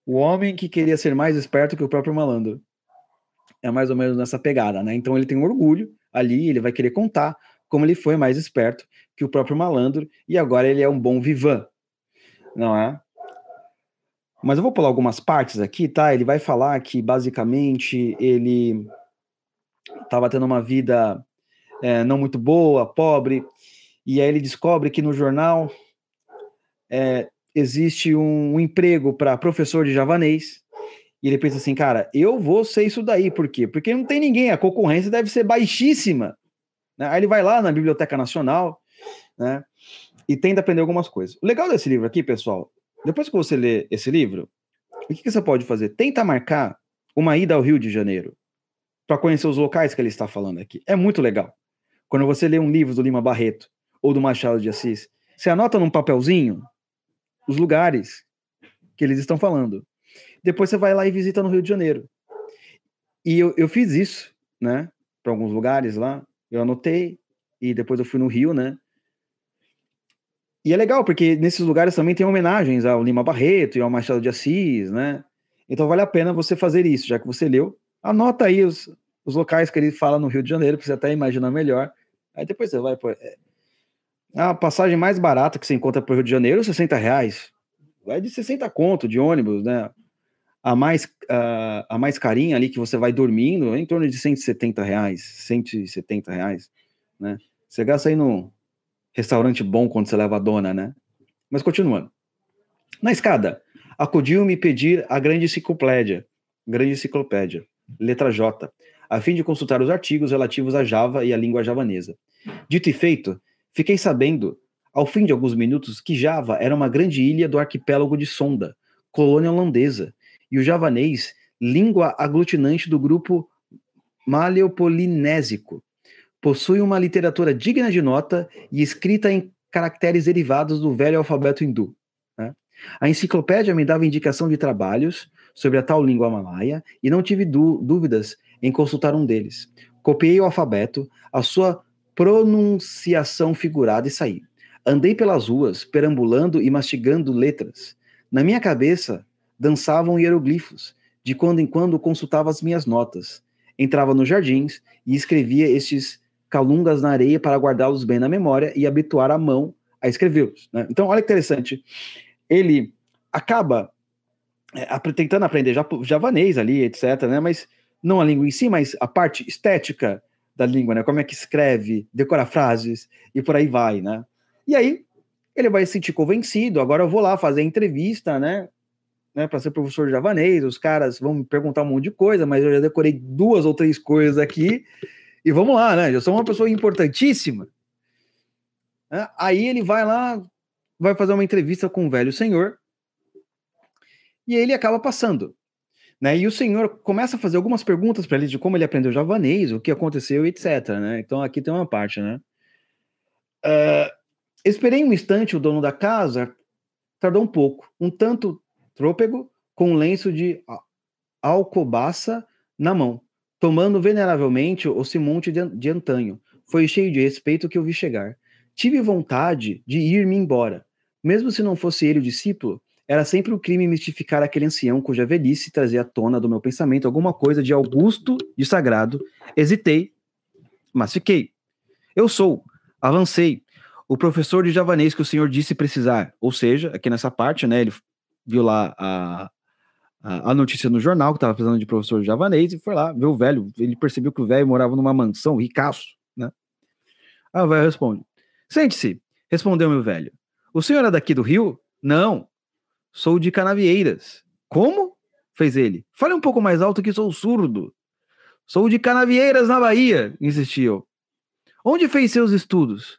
o homem que queria ser mais esperto que o próprio malandro. É mais ou menos nessa pegada, né? Então ele tem orgulho ali, ele vai querer contar como ele foi mais esperto que o próprio malandro e agora ele é um bom vivan, não é? Mas eu vou pular algumas partes aqui, tá? Ele vai falar que basicamente ele estava tendo uma vida é, não muito boa, pobre, e aí ele descobre que no jornal é, existe um, um emprego para professor de javanês e ele pensa assim, cara, eu vou ser isso daí, por quê? Porque não tem ninguém, a concorrência deve ser baixíssima. Né? Aí ele vai lá na Biblioteca Nacional, né? E tenta aprender algumas coisas. O legal desse livro aqui, pessoal, depois que você lê esse livro, o que, que você pode fazer? Tenta marcar uma ida ao Rio de Janeiro para conhecer os locais que ele está falando aqui. É muito legal. Quando você lê um livro do Lima Barreto ou do Machado de Assis, você anota num papelzinho os lugares que eles estão falando. Depois você vai lá e visita no Rio de Janeiro. E eu, eu fiz isso, né? Para alguns lugares lá. Eu anotei. E depois eu fui no Rio, né? E é legal, porque nesses lugares também tem homenagens ao Lima Barreto e ao Machado de Assis, né? Então vale a pena você fazer isso, já que você leu. Anota aí os, os locais que ele fala no Rio de Janeiro, para você até imaginar melhor. Aí depois você vai. Pô, é, a passagem mais barata que você encontra para o Rio de Janeiro, 60 reais. vai de 60 conto de ônibus, né? A mais, uh, a mais carinha ali que você vai dormindo é em torno de 170 reais, 170 reais, né? Você gasta aí no restaurante bom quando você leva a dona, né? Mas continuando. Na escada, acudiu-me pedir a grande enciclopédia, grande enciclopédia, letra J, a fim de consultar os artigos relativos a Java e à língua javanesa. Dito e feito, fiquei sabendo, ao fim de alguns minutos, que Java era uma grande ilha do arquipélago de Sonda, colônia holandesa, e o javanês, língua aglutinante do grupo maleopolinésico, possui uma literatura digna de nota e escrita em caracteres derivados do velho alfabeto hindu. Né? A enciclopédia me dava indicação de trabalhos sobre a tal língua malaia e não tive dúvidas em consultar um deles. Copiei o alfabeto, a sua pronunciação figurada e saí. Andei pelas ruas, perambulando e mastigando letras. Na minha cabeça dançavam hieroglifos. De quando em quando consultava as minhas notas. Entrava nos jardins e escrevia estes calungas na areia para guardá-los bem na memória e habituar a mão a escrevê-los. Né? Então, olha que interessante. Ele acaba é, tentando aprender javanês ali, etc., né? mas não a língua em si, mas a parte estética da língua, né? Como é que escreve, decora frases e por aí vai, né? E aí ele vai se sentir convencido. Agora eu vou lá fazer entrevista, né? Né para ser professor de javanês. Os caras vão me perguntar um monte de coisa, mas eu já decorei duas ou três coisas aqui. E vamos lá, né? Eu sou uma pessoa importantíssima. Né? Aí ele vai lá, vai fazer uma entrevista com o velho senhor. E ele acaba passando. Né? E o senhor começa a fazer algumas perguntas para ele de como ele aprendeu javanês, o que aconteceu, etc. Né? Então aqui tem uma parte, né? Uh, esperei um instante, o dono da casa tardou um pouco, um tanto trôpego, com um lenço de alcobaça na mão, tomando veneravelmente o simonte de, de antanho. Foi cheio de respeito que eu vi chegar. Tive vontade de ir-me embora. Mesmo se não fosse ele o discípulo, era sempre um crime mistificar aquele ancião cuja velhice trazia à tona do meu pensamento alguma coisa de augusto e sagrado. Hesitei, mas fiquei. Eu sou, avancei, o professor de javanês que o senhor disse precisar. Ou seja, aqui nessa parte, né, ele viu lá a, a, a notícia no jornal que estava precisando de professor javanês e foi lá ver o velho. Ele percebeu que o velho morava numa mansão, ricaço, né? Aí o velho responde: Sente-se, respondeu meu velho. O senhor é daqui do Rio? Não, Sou de Canavieiras. Como? Fez ele. Fale um pouco mais alto que sou surdo. Sou de Canavieiras, na Bahia, insistiu. Onde fez seus estudos?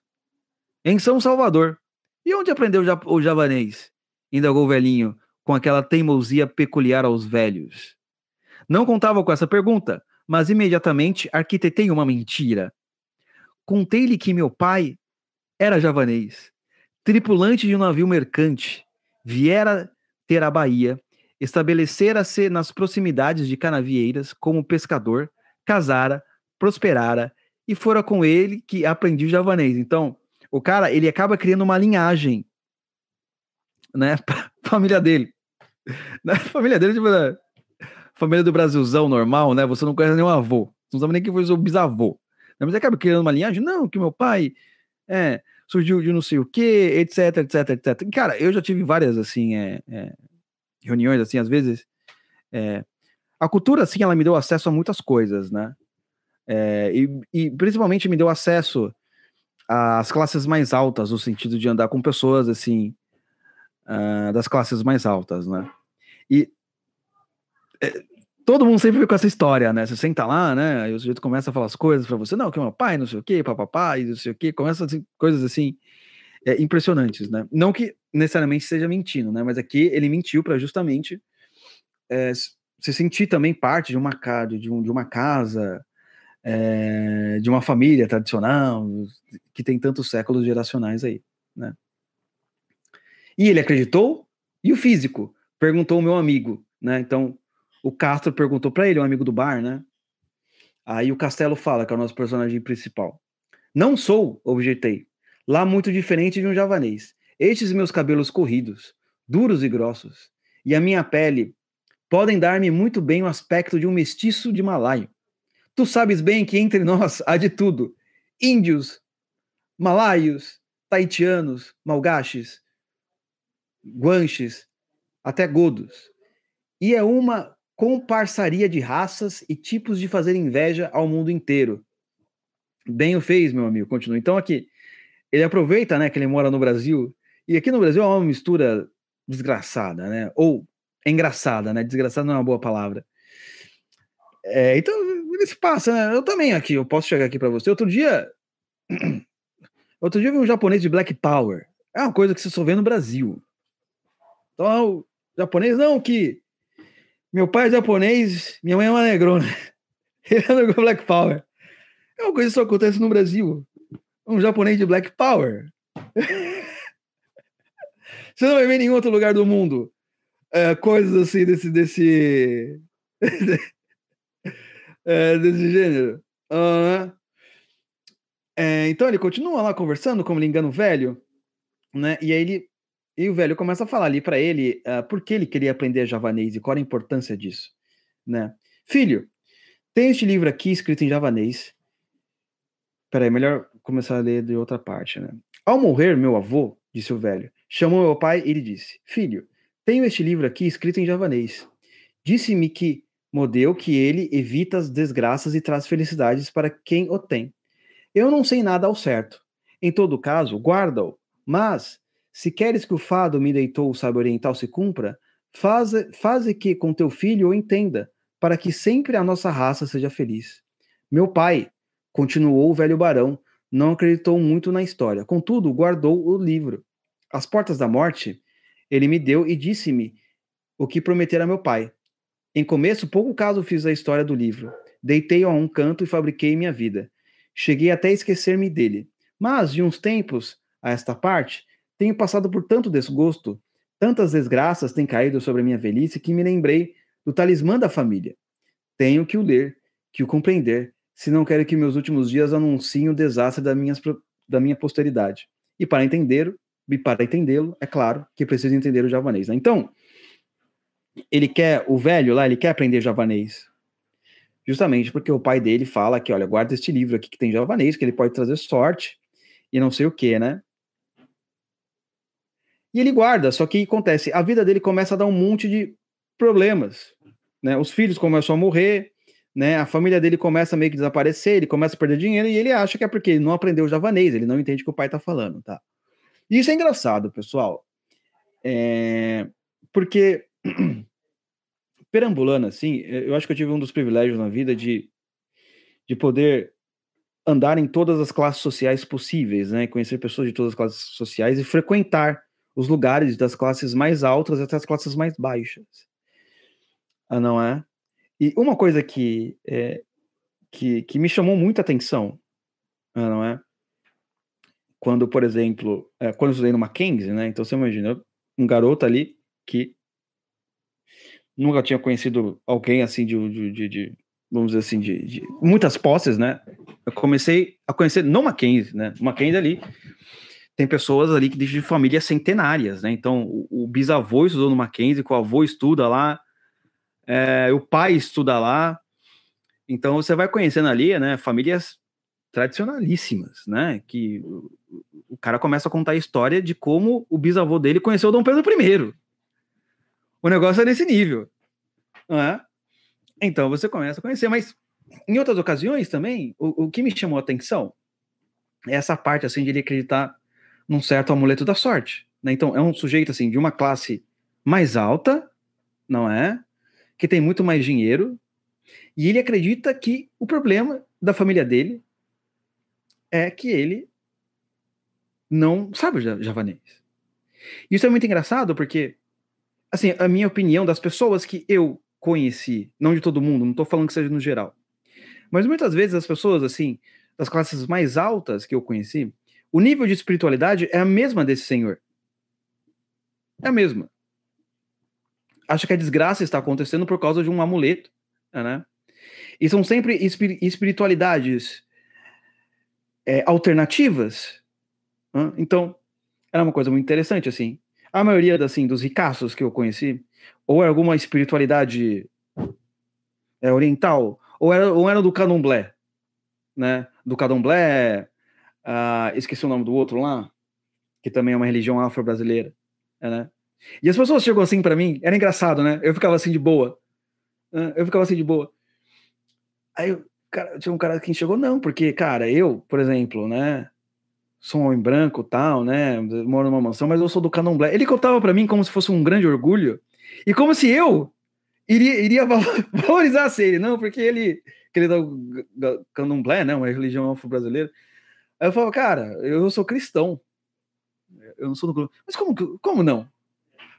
Em São Salvador. E onde aprendeu o javanês? Indagou o velhinho, com aquela teimosia peculiar aos velhos. Não contava com essa pergunta, mas imediatamente arquitetei uma mentira. Contei-lhe que meu pai era javanês, tripulante de um navio mercante, viera ter a Bahia, estabelecera-se nas proximidades de Canavieiras como pescador, casara, prosperara, e fora com ele que aprendi javanês. Então, o cara, ele acaba criando uma linhagem, né, pra família dele. Na né, família dele, tipo, né, família do Brasilzão normal, né, você não conhece nenhum avô, não sabe nem quem foi o bisavô. Mas acaba criando uma linhagem, não, que meu pai é surgiu de não sei o que, etc, etc, etc. Cara, eu já tive várias, assim, é, é, reuniões, assim, às vezes. É, a cultura, assim, ela me deu acesso a muitas coisas, né? É, e, e, principalmente me deu acesso às classes mais altas, no sentido de andar com pessoas, assim, uh, das classes mais altas, né? E é, todo mundo sempre com essa história, né? Você senta lá, né? E o sujeito começa a falar as coisas para você, não, que é meu pai, não sei o quê, papapá, e não sei o quê, começa assim, coisas assim é, impressionantes, né? Não que necessariamente seja mentindo, né? Mas aqui ele mentiu para justamente é, se sentir também parte de uma, de, um, de uma casa, é, de uma família tradicional, que tem tantos séculos geracionais aí, né? E ele acreditou, e o físico? Perguntou o meu amigo, né? Então, o Castro perguntou para ele, um amigo do bar, né? Aí o Castelo fala, que é o nosso personagem principal. Não sou, objetei. Lá muito diferente de um javanês. Estes meus cabelos corridos, duros e grossos, e a minha pele podem dar-me muito bem o aspecto de um mestiço de malaio. Tu sabes bem que entre nós há de tudo: índios, malaios, taitianos, malgaches, guanches, até godos. E é uma comparsaria de raças e tipos de fazer inveja ao mundo inteiro. Bem o fez, meu amigo, continua. Então aqui, ele aproveita, né, que ele mora no Brasil, e aqui no Brasil é uma mistura desgraçada, né, ou engraçada, né, desgraçada não é uma boa palavra. É, então, ele se passa, né, eu também aqui, eu posso chegar aqui para você. Outro dia, outro dia eu vi um japonês de Black Power, é uma coisa que você só vê no Brasil. Então, o japonês, não, que meu pai é japonês, minha mãe é uma negrona. Ele é no Black Power. É uma coisa que só acontece no Brasil. Um japonês de Black Power. Você não vai ver em nenhum outro lugar do mundo é, coisas assim desse. desse. é, desse gênero. Uh, é, então ele continua lá conversando, como ele engana o velho, né? E aí ele. E o velho começa a falar ali para ele uh, por que ele queria aprender javanês e qual a importância disso, né? Filho, tem este livro aqui escrito em javanês. Peraí, melhor começar a ler de outra parte, né? Ao morrer, meu avô, disse o velho, chamou meu pai e lhe disse: Filho, tenho este livro aqui escrito em javanês. Disse-me que modelo que ele evita as desgraças e traz felicidades para quem o tem. Eu não sei nada ao certo. Em todo caso, guarda-o. Mas, se queres que o fado me deitou o sábio oriental se cumpra, faz, faz que com teu filho o entenda, para que sempre a nossa raça seja feliz. Meu pai, continuou o velho barão, não acreditou muito na história, contudo, guardou o livro. Às portas da morte, ele me deu e disse-me o que prometera meu pai. Em começo, pouco caso fiz a história do livro. Deitei-o a um canto e fabriquei minha vida. Cheguei até a esquecer-me dele. Mas, de uns tempos a esta parte, tenho passado por tanto desgosto, tantas desgraças têm caído sobre a minha velhice que me lembrei do talismã da família. Tenho que o ler, que o compreender, se não quero que meus últimos dias anunciem o desastre da, minhas, da minha posteridade. E para entender, e para entendê-lo, é claro que preciso entender o javanês. Né? Então, ele quer, o velho lá, ele quer aprender javanês. Justamente porque o pai dele fala que, olha, guarda este livro aqui que tem javanês, que ele pode trazer sorte e não sei o que, né? E ele guarda, só que acontece, a vida dele começa a dar um monte de problemas, né? Os filhos começam a morrer, né? A família dele começa a meio que desaparecer, ele começa a perder dinheiro e ele acha que é porque ele não aprendeu javanês, ele não entende o que o pai tá falando, tá? E isso é engraçado, pessoal. É... Porque perambulando assim, eu acho que eu tive um dos privilégios na vida de, de poder andar em todas as classes sociais possíveis, né? Conhecer pessoas de todas as classes sociais e frequentar os lugares das classes mais altas até as classes mais baixas. Ah, não é? E uma coisa que, é, que, que me chamou muita atenção, ah, não é? Quando, por exemplo, é, quando eu estudei no Mackenzie, né? Então você imagina, um garoto ali que nunca tinha conhecido alguém assim de, de, de, de vamos dizer assim, de, de, muitas posses, né? Eu comecei a conhecer no Mackenzie, né? Mackenzie ali tem pessoas ali que de famílias centenárias, né? Então, o, o bisavô estudou no Mackenzie, o avô estuda lá, é, o pai estuda lá. Então, você vai conhecendo ali, né? Famílias tradicionalíssimas, né? Que o, o cara começa a contar a história de como o bisavô dele conheceu Dom Pedro I. O negócio é nesse nível, não é? Então, você começa a conhecer, mas em outras ocasiões também, o, o que me chamou a atenção é essa parte, assim, de ele acreditar num certo amuleto da sorte. Né? Então, é um sujeito assim de uma classe mais alta, não é? Que tem muito mais dinheiro, e ele acredita que o problema da família dele é que ele não sabe javanês. Isso é muito engraçado porque, assim, a minha opinião das pessoas que eu conheci, não de todo mundo, não estou falando que seja no geral, mas muitas vezes as pessoas, assim, das classes mais altas que eu conheci, o nível de espiritualidade é a mesma desse senhor. É a mesma. Acho que a desgraça está acontecendo por causa de um amuleto, né? E são sempre espiritualidades é, alternativas. Né? Então, era uma coisa muito interessante, assim. A maioria, assim, dos ricaços que eu conheci, ou era alguma espiritualidade é, oriental, ou era, ou era do candomblé, né? Do candomblé, Uh, esqueci o nome do outro lá, que também é uma religião afro-brasileira, é, né? E as pessoas chegou assim para mim, era engraçado, né? Eu ficava assim de boa. Eu ficava assim de boa. Aí cara, tinha um cara que chegou, não, porque, cara, eu, por exemplo, né? Sou um homem branco tal, né? Moro numa mansão, mas eu sou do candomblé. Ele contava para mim como se fosse um grande orgulho e como se eu iria, iria valorizar ele, não, porque ele, que ele é do candomblé, né? Uma religião afro-brasileira. Aí eu falava, cara, eu sou cristão. Eu não sou do. Mas como, como não?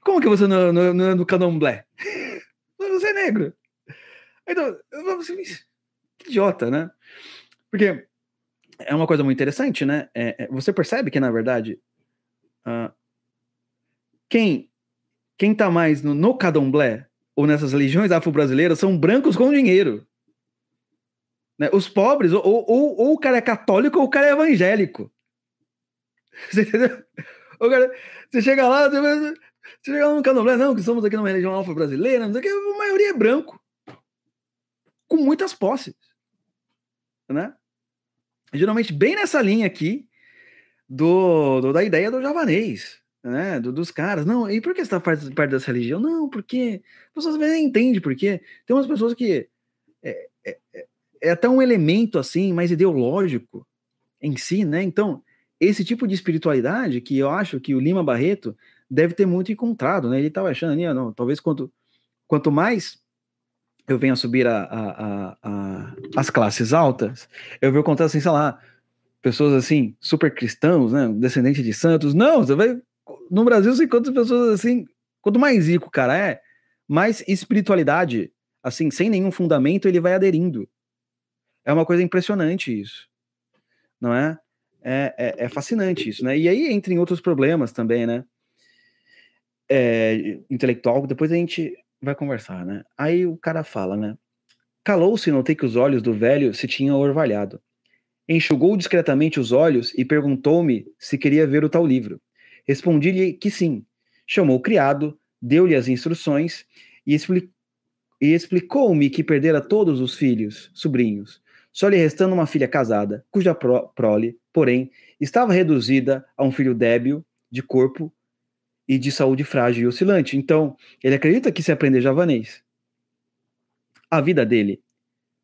Como que você não, não, não é do candomblé? Você é negro. Então, eu assim, que idiota, né? Porque é uma coisa muito interessante, né? É, é, você percebe que, na verdade, uh, quem, quem tá mais no, no candomblé ou nessas religiões afro-brasileiras são brancos com dinheiro. Né? Os pobres, ou, ou, ou, o cara é católico ou o cara é evangélico. Você entendeu? Cara, você chega lá, você, você chega lá no candomblé, não, que somos aqui numa religião afro-brasileira, não sei o que, a maioria é branco. Com muitas posses. Né? Geralmente bem nessa linha aqui do, do da ideia do javanês né, do, dos caras. Não, e por que você está parte, dessa religião? Não, porque as pessoas nem entendem por quê. Tem umas pessoas que é, é, é, é até um elemento assim mais ideológico em si, né? Então, esse tipo de espiritualidade que eu acho que o Lima Barreto deve ter muito encontrado, né? Ele estava achando ali, não, talvez quanto, quanto mais eu venho a subir a, a, a, as classes altas, eu vou contar assim, sei lá, pessoas assim, super cristãos, né? Descendente de santos. Não, você vai no Brasil você encontra pessoas assim, quanto mais rico o cara é, mais espiritualidade, assim, sem nenhum fundamento, ele vai aderindo. É uma coisa impressionante isso, não é? É, é, é fascinante isso, né? E aí entra em outros problemas também, né? É, intelectual, depois a gente vai conversar, né? Aí o cara fala, né? Calou-se, notei que os olhos do velho se tinham orvalhado. Enxugou discretamente os olhos e perguntou-me se queria ver o tal livro. Respondi-lhe que sim. Chamou o criado, deu-lhe as instruções e, expli e explicou-me que perdera todos os filhos, sobrinhos, só lhe restando uma filha casada, cuja pro prole, porém, estava reduzida a um filho débil de corpo e de saúde frágil e oscilante. Então, ele acredita que se aprender javanês, a vida dele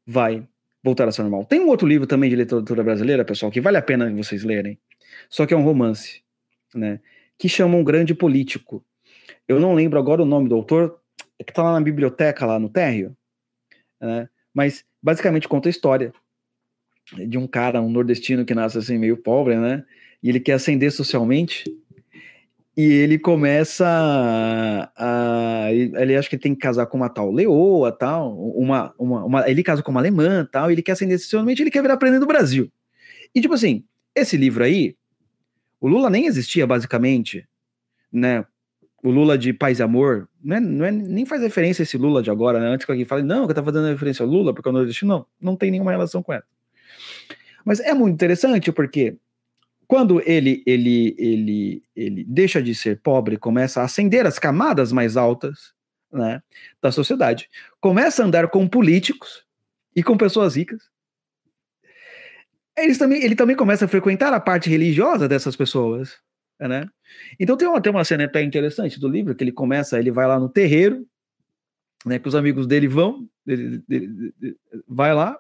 vai voltar a ser normal. Tem um outro livro também de literatura brasileira, pessoal, que vale a pena vocês lerem. Só que é um romance né, que chama um grande político. Eu não lembro agora o nome do autor, é que está lá na biblioteca, lá no térreo, né, mas basicamente conta a história de um cara, um nordestino que nasce assim meio pobre, né, e ele quer ascender socialmente, e ele começa a, a, ele acha que tem que casar com uma tal leoa, tal, uma, uma, uma ele casa com uma alemã, tal, ele quer ascender socialmente, ele quer virar presidente do Brasil. E tipo assim, esse livro aí, o Lula nem existia, basicamente, né? O Lula de paz e amor, não é, não é, nem faz referência a esse Lula de agora, né? Antes que alguém fale, não, que tá fazendo referência ao Lula, porque eu não existi, não, não tem nenhuma relação com ela. Mas é muito interessante porque quando ele, ele, ele, ele deixa de ser pobre, começa a ascender as camadas mais altas né, da sociedade, começa a andar com políticos e com pessoas ricas, eles também, ele também começa a frequentar a parte religiosa dessas pessoas, né? Então tem uma, tem uma cena até interessante do livro, que ele começa, ele vai lá no terreiro, né, que os amigos dele vão, ele, ele, ele, vai lá,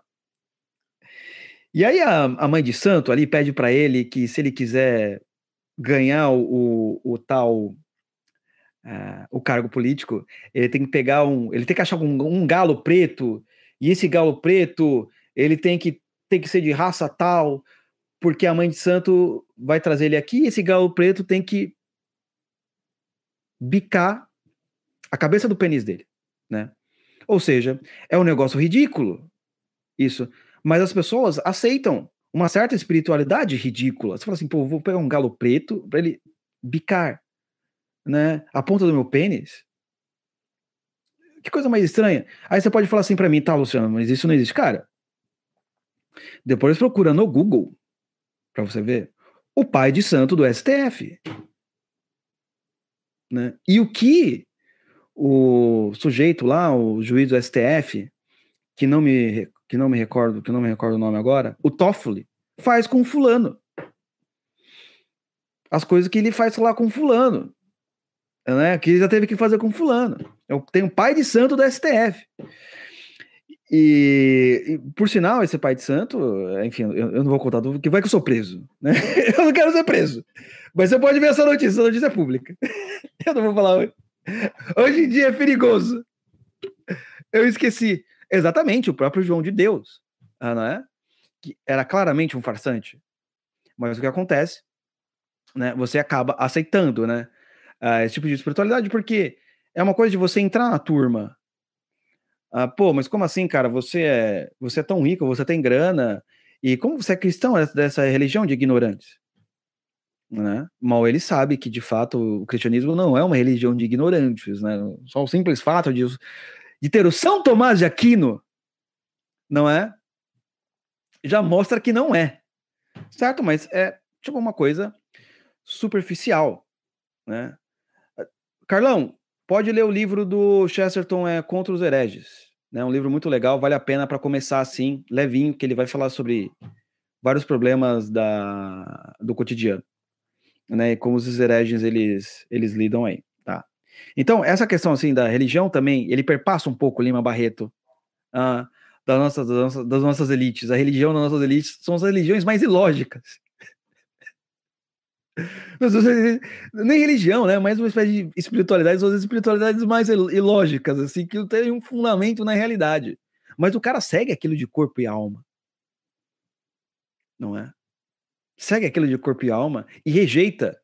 e aí a, a mãe de santo ali pede para ele que se ele quiser ganhar o, o, o tal uh, o cargo político, ele tem que pegar um, ele tem que achar um, um galo preto, e esse galo preto ele tem que tem que ser de raça tal, porque a mãe de santo vai trazer ele aqui, e esse galo preto tem que bicar a cabeça do pênis dele, né? Ou seja, é um negócio ridículo isso, mas as pessoas aceitam uma certa espiritualidade ridícula. Você fala assim, pô, vou pegar um galo preto para ele bicar, né, a ponta do meu pênis. Que coisa mais estranha. Aí você pode falar assim para mim, tá, Luciano, mas isso não existe, cara. Depois procura no Google para você ver o pai de santo do STF. Né? E o que o sujeito lá, o juiz do STF, que não me que não me recordo, que não me recordo o nome agora, o Toffoli, faz com fulano. As coisas que ele faz lá com fulano. né? Que já teve que fazer com fulano. Eu tenho pai de santo do STF. E, e, por sinal, esse pai de santo, enfim, eu, eu não vou contar tudo, que vai que eu sou preso, né? Eu não quero ser preso. Mas você pode ver essa notícia, essa notícia é pública. Eu não vou falar hoje. Hoje em dia é perigoso. Eu esqueci. Exatamente, o próprio João de Deus, ah, não é? Que era claramente um farsante. Mas o que acontece, né? Você acaba aceitando, né? Uh, esse tipo de espiritualidade, porque é uma coisa de você entrar na turma. Uh, pô, mas como assim, cara? Você é, você é tão rico, você tem grana, e como você é cristão dessa religião de ignorantes? Né? Mal ele sabe que, de fato, o cristianismo não é uma religião de ignorantes, né? Só o simples fato de, de ter o São Tomás de Aquino, não é? Já mostra que não é. Certo? Mas é tipo uma coisa superficial, né? Carlão, pode ler o livro do Chesterton é, Contra os Hereges. Né? Um livro muito legal, vale a pena para começar assim, levinho, que ele vai falar sobre vários problemas da, do cotidiano. Né, e como os hereges eles, eles lidam aí, tá? Então, essa questão assim da religião também, ele perpassa um pouco Lima Barreto uh, das, nossas, das, nossas, das nossas elites. A religião das nossas elites são as religiões mais ilógicas. Nem religião, né? Mas uma espécie de espiritualidade, as espiritualidades mais ilógicas, assim, que não tem um fundamento na realidade. Mas o cara segue aquilo de corpo e alma. Não é? Segue aquilo de corpo e alma e rejeita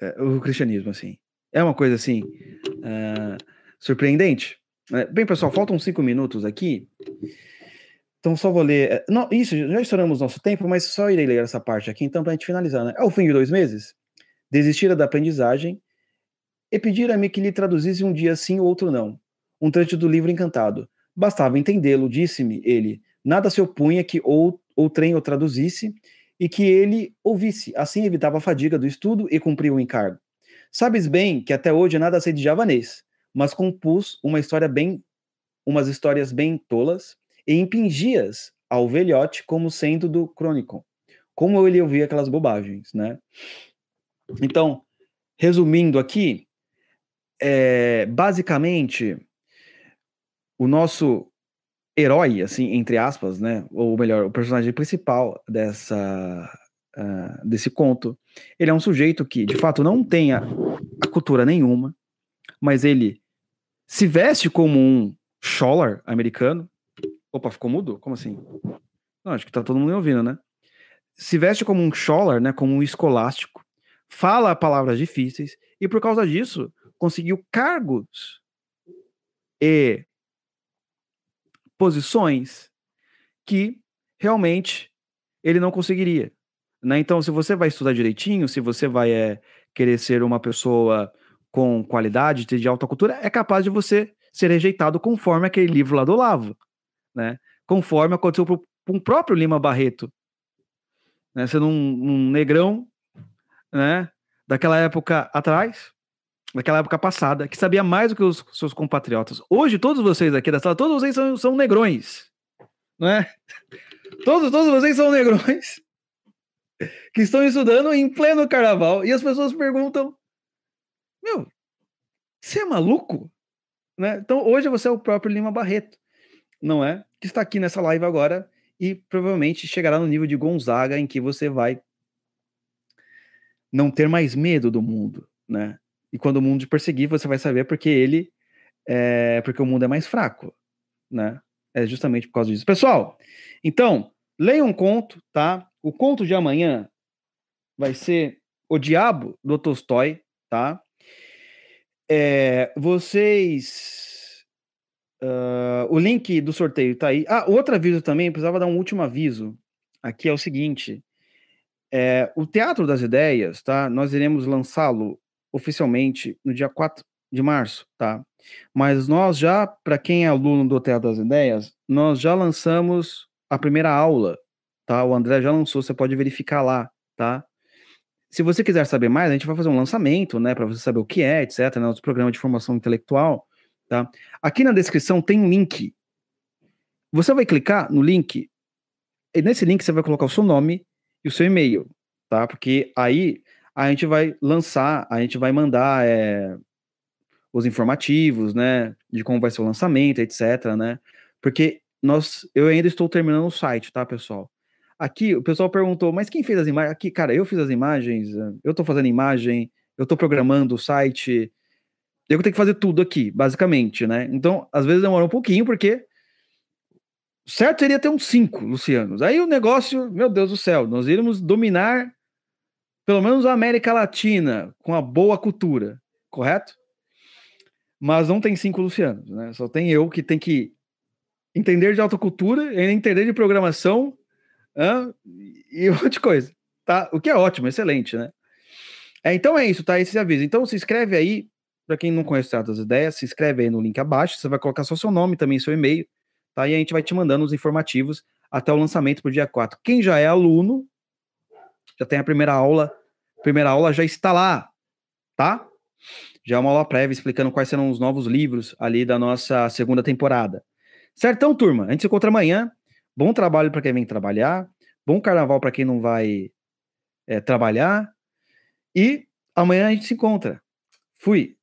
é, o cristianismo, assim. É uma coisa, assim, uh, surpreendente. É, bem, pessoal, faltam cinco minutos aqui. Então, só vou ler. Eh, não, isso, já estouramos nosso tempo, mas só irei ler essa parte aqui, então, para a gente finalizar, né? Ao fim de dois meses, desistira da aprendizagem e pedira-me que lhe traduzisse um dia sim, outro não. Um trecho do livro encantado. Bastava entendê-lo, disse-me ele. Nada se opunha que ou, outrem o traduzisse e que ele ouvisse. Assim evitava a fadiga do estudo e cumpria o encargo. Sabes bem que até hoje nada sei de javanês, mas compus uma história bem, umas histórias bem tolas e impingias ao velhote como sendo do Chronicon. Como ele ouvia aquelas bobagens, né? Então, resumindo aqui, é, basicamente, o nosso herói, assim, entre aspas, né? Ou melhor, o personagem principal dessa, uh, desse conto, ele é um sujeito que, de fato, não tem a, a cultura nenhuma, mas ele se veste como um scholar americano, Opa, ficou mudo? Como assim? Não, acho que tá todo mundo ouvindo, né? Se veste como um scholar, né? Como um escolástico, fala palavras difíceis e por causa disso conseguiu cargos e posições que realmente ele não conseguiria. Né? Então, se você vai estudar direitinho, se você vai é, querer ser uma pessoa com qualidade, de alta cultura, é capaz de você ser rejeitado conforme aquele livro lá do Olavo né? Conforme aconteceu com o próprio Lima Barreto, né? Sendo um, um negrão, né? Daquela época atrás, daquela época passada, que sabia mais do que os seus compatriotas. Hoje, todos vocês aqui da sala, todos vocês são, são negrões, né? Todos, todos vocês são negrões que estão estudando em pleno carnaval e as pessoas perguntam: Meu, você é maluco? Né? Então, hoje você é o próprio Lima Barreto não é? Que está aqui nessa live agora e provavelmente chegará no nível de Gonzaga em que você vai não ter mais medo do mundo, né? E quando o mundo te perseguir, você vai saber porque ele é porque o mundo é mais fraco, né? É justamente por causa disso. Pessoal, então, leia um conto, tá? O conto de amanhã vai ser O Diabo do Tolstói, tá? É, vocês Uh, o link do sorteio tá aí. Ah, outro aviso também, precisava dar um último aviso. Aqui é o seguinte: é, o Teatro das Ideias, tá? Nós iremos lançá-lo oficialmente no dia 4 de março, tá? Mas nós já, para quem é aluno do Teatro das Ideias, nós já lançamos a primeira aula, tá? O André já lançou, você pode verificar lá, tá? Se você quiser saber mais, a gente vai fazer um lançamento, né, para você saber o que é, etc, né, nosso programa de formação intelectual. Tá? Aqui na descrição tem um link. Você vai clicar no link, e nesse link você vai colocar o seu nome e o seu e-mail, tá? Porque aí a gente vai lançar, a gente vai mandar é, os informativos, né, de como vai ser o lançamento, etc, né? Porque nós, eu ainda estou terminando o site, tá, pessoal? Aqui o pessoal perguntou, mas quem fez as imagens? Aqui, cara, eu fiz as imagens, eu estou fazendo imagem, eu estou programando o site, eu tenho que fazer tudo aqui, basicamente, né? Então, às vezes demora um pouquinho, porque certo seria ter uns cinco Lucianos. Aí o negócio, meu Deus do céu, nós iríamos dominar pelo menos a América Latina com a boa cultura, correto? Mas não tem cinco Lucianos, né? Só tem eu que tem que entender de alta cultura, entender de programação hein? e um monte de coisa, tá? O que é ótimo, excelente, né? É, então é isso, tá? Esse aviso. Então se inscreve aí, para quem não conhece o das Ideias, se inscreve aí no link abaixo, você vai colocar só seu nome, também seu e-mail, tá? E a gente vai te mandando os informativos até o lançamento pro dia 4. Quem já é aluno, já tem a primeira aula, a primeira aula já está lá, tá? Já é uma aula prévia explicando quais serão os novos livros ali da nossa segunda temporada. Certão, turma? A gente se encontra amanhã. Bom trabalho para quem vem trabalhar. Bom carnaval para quem não vai é, trabalhar. E amanhã a gente se encontra. Fui.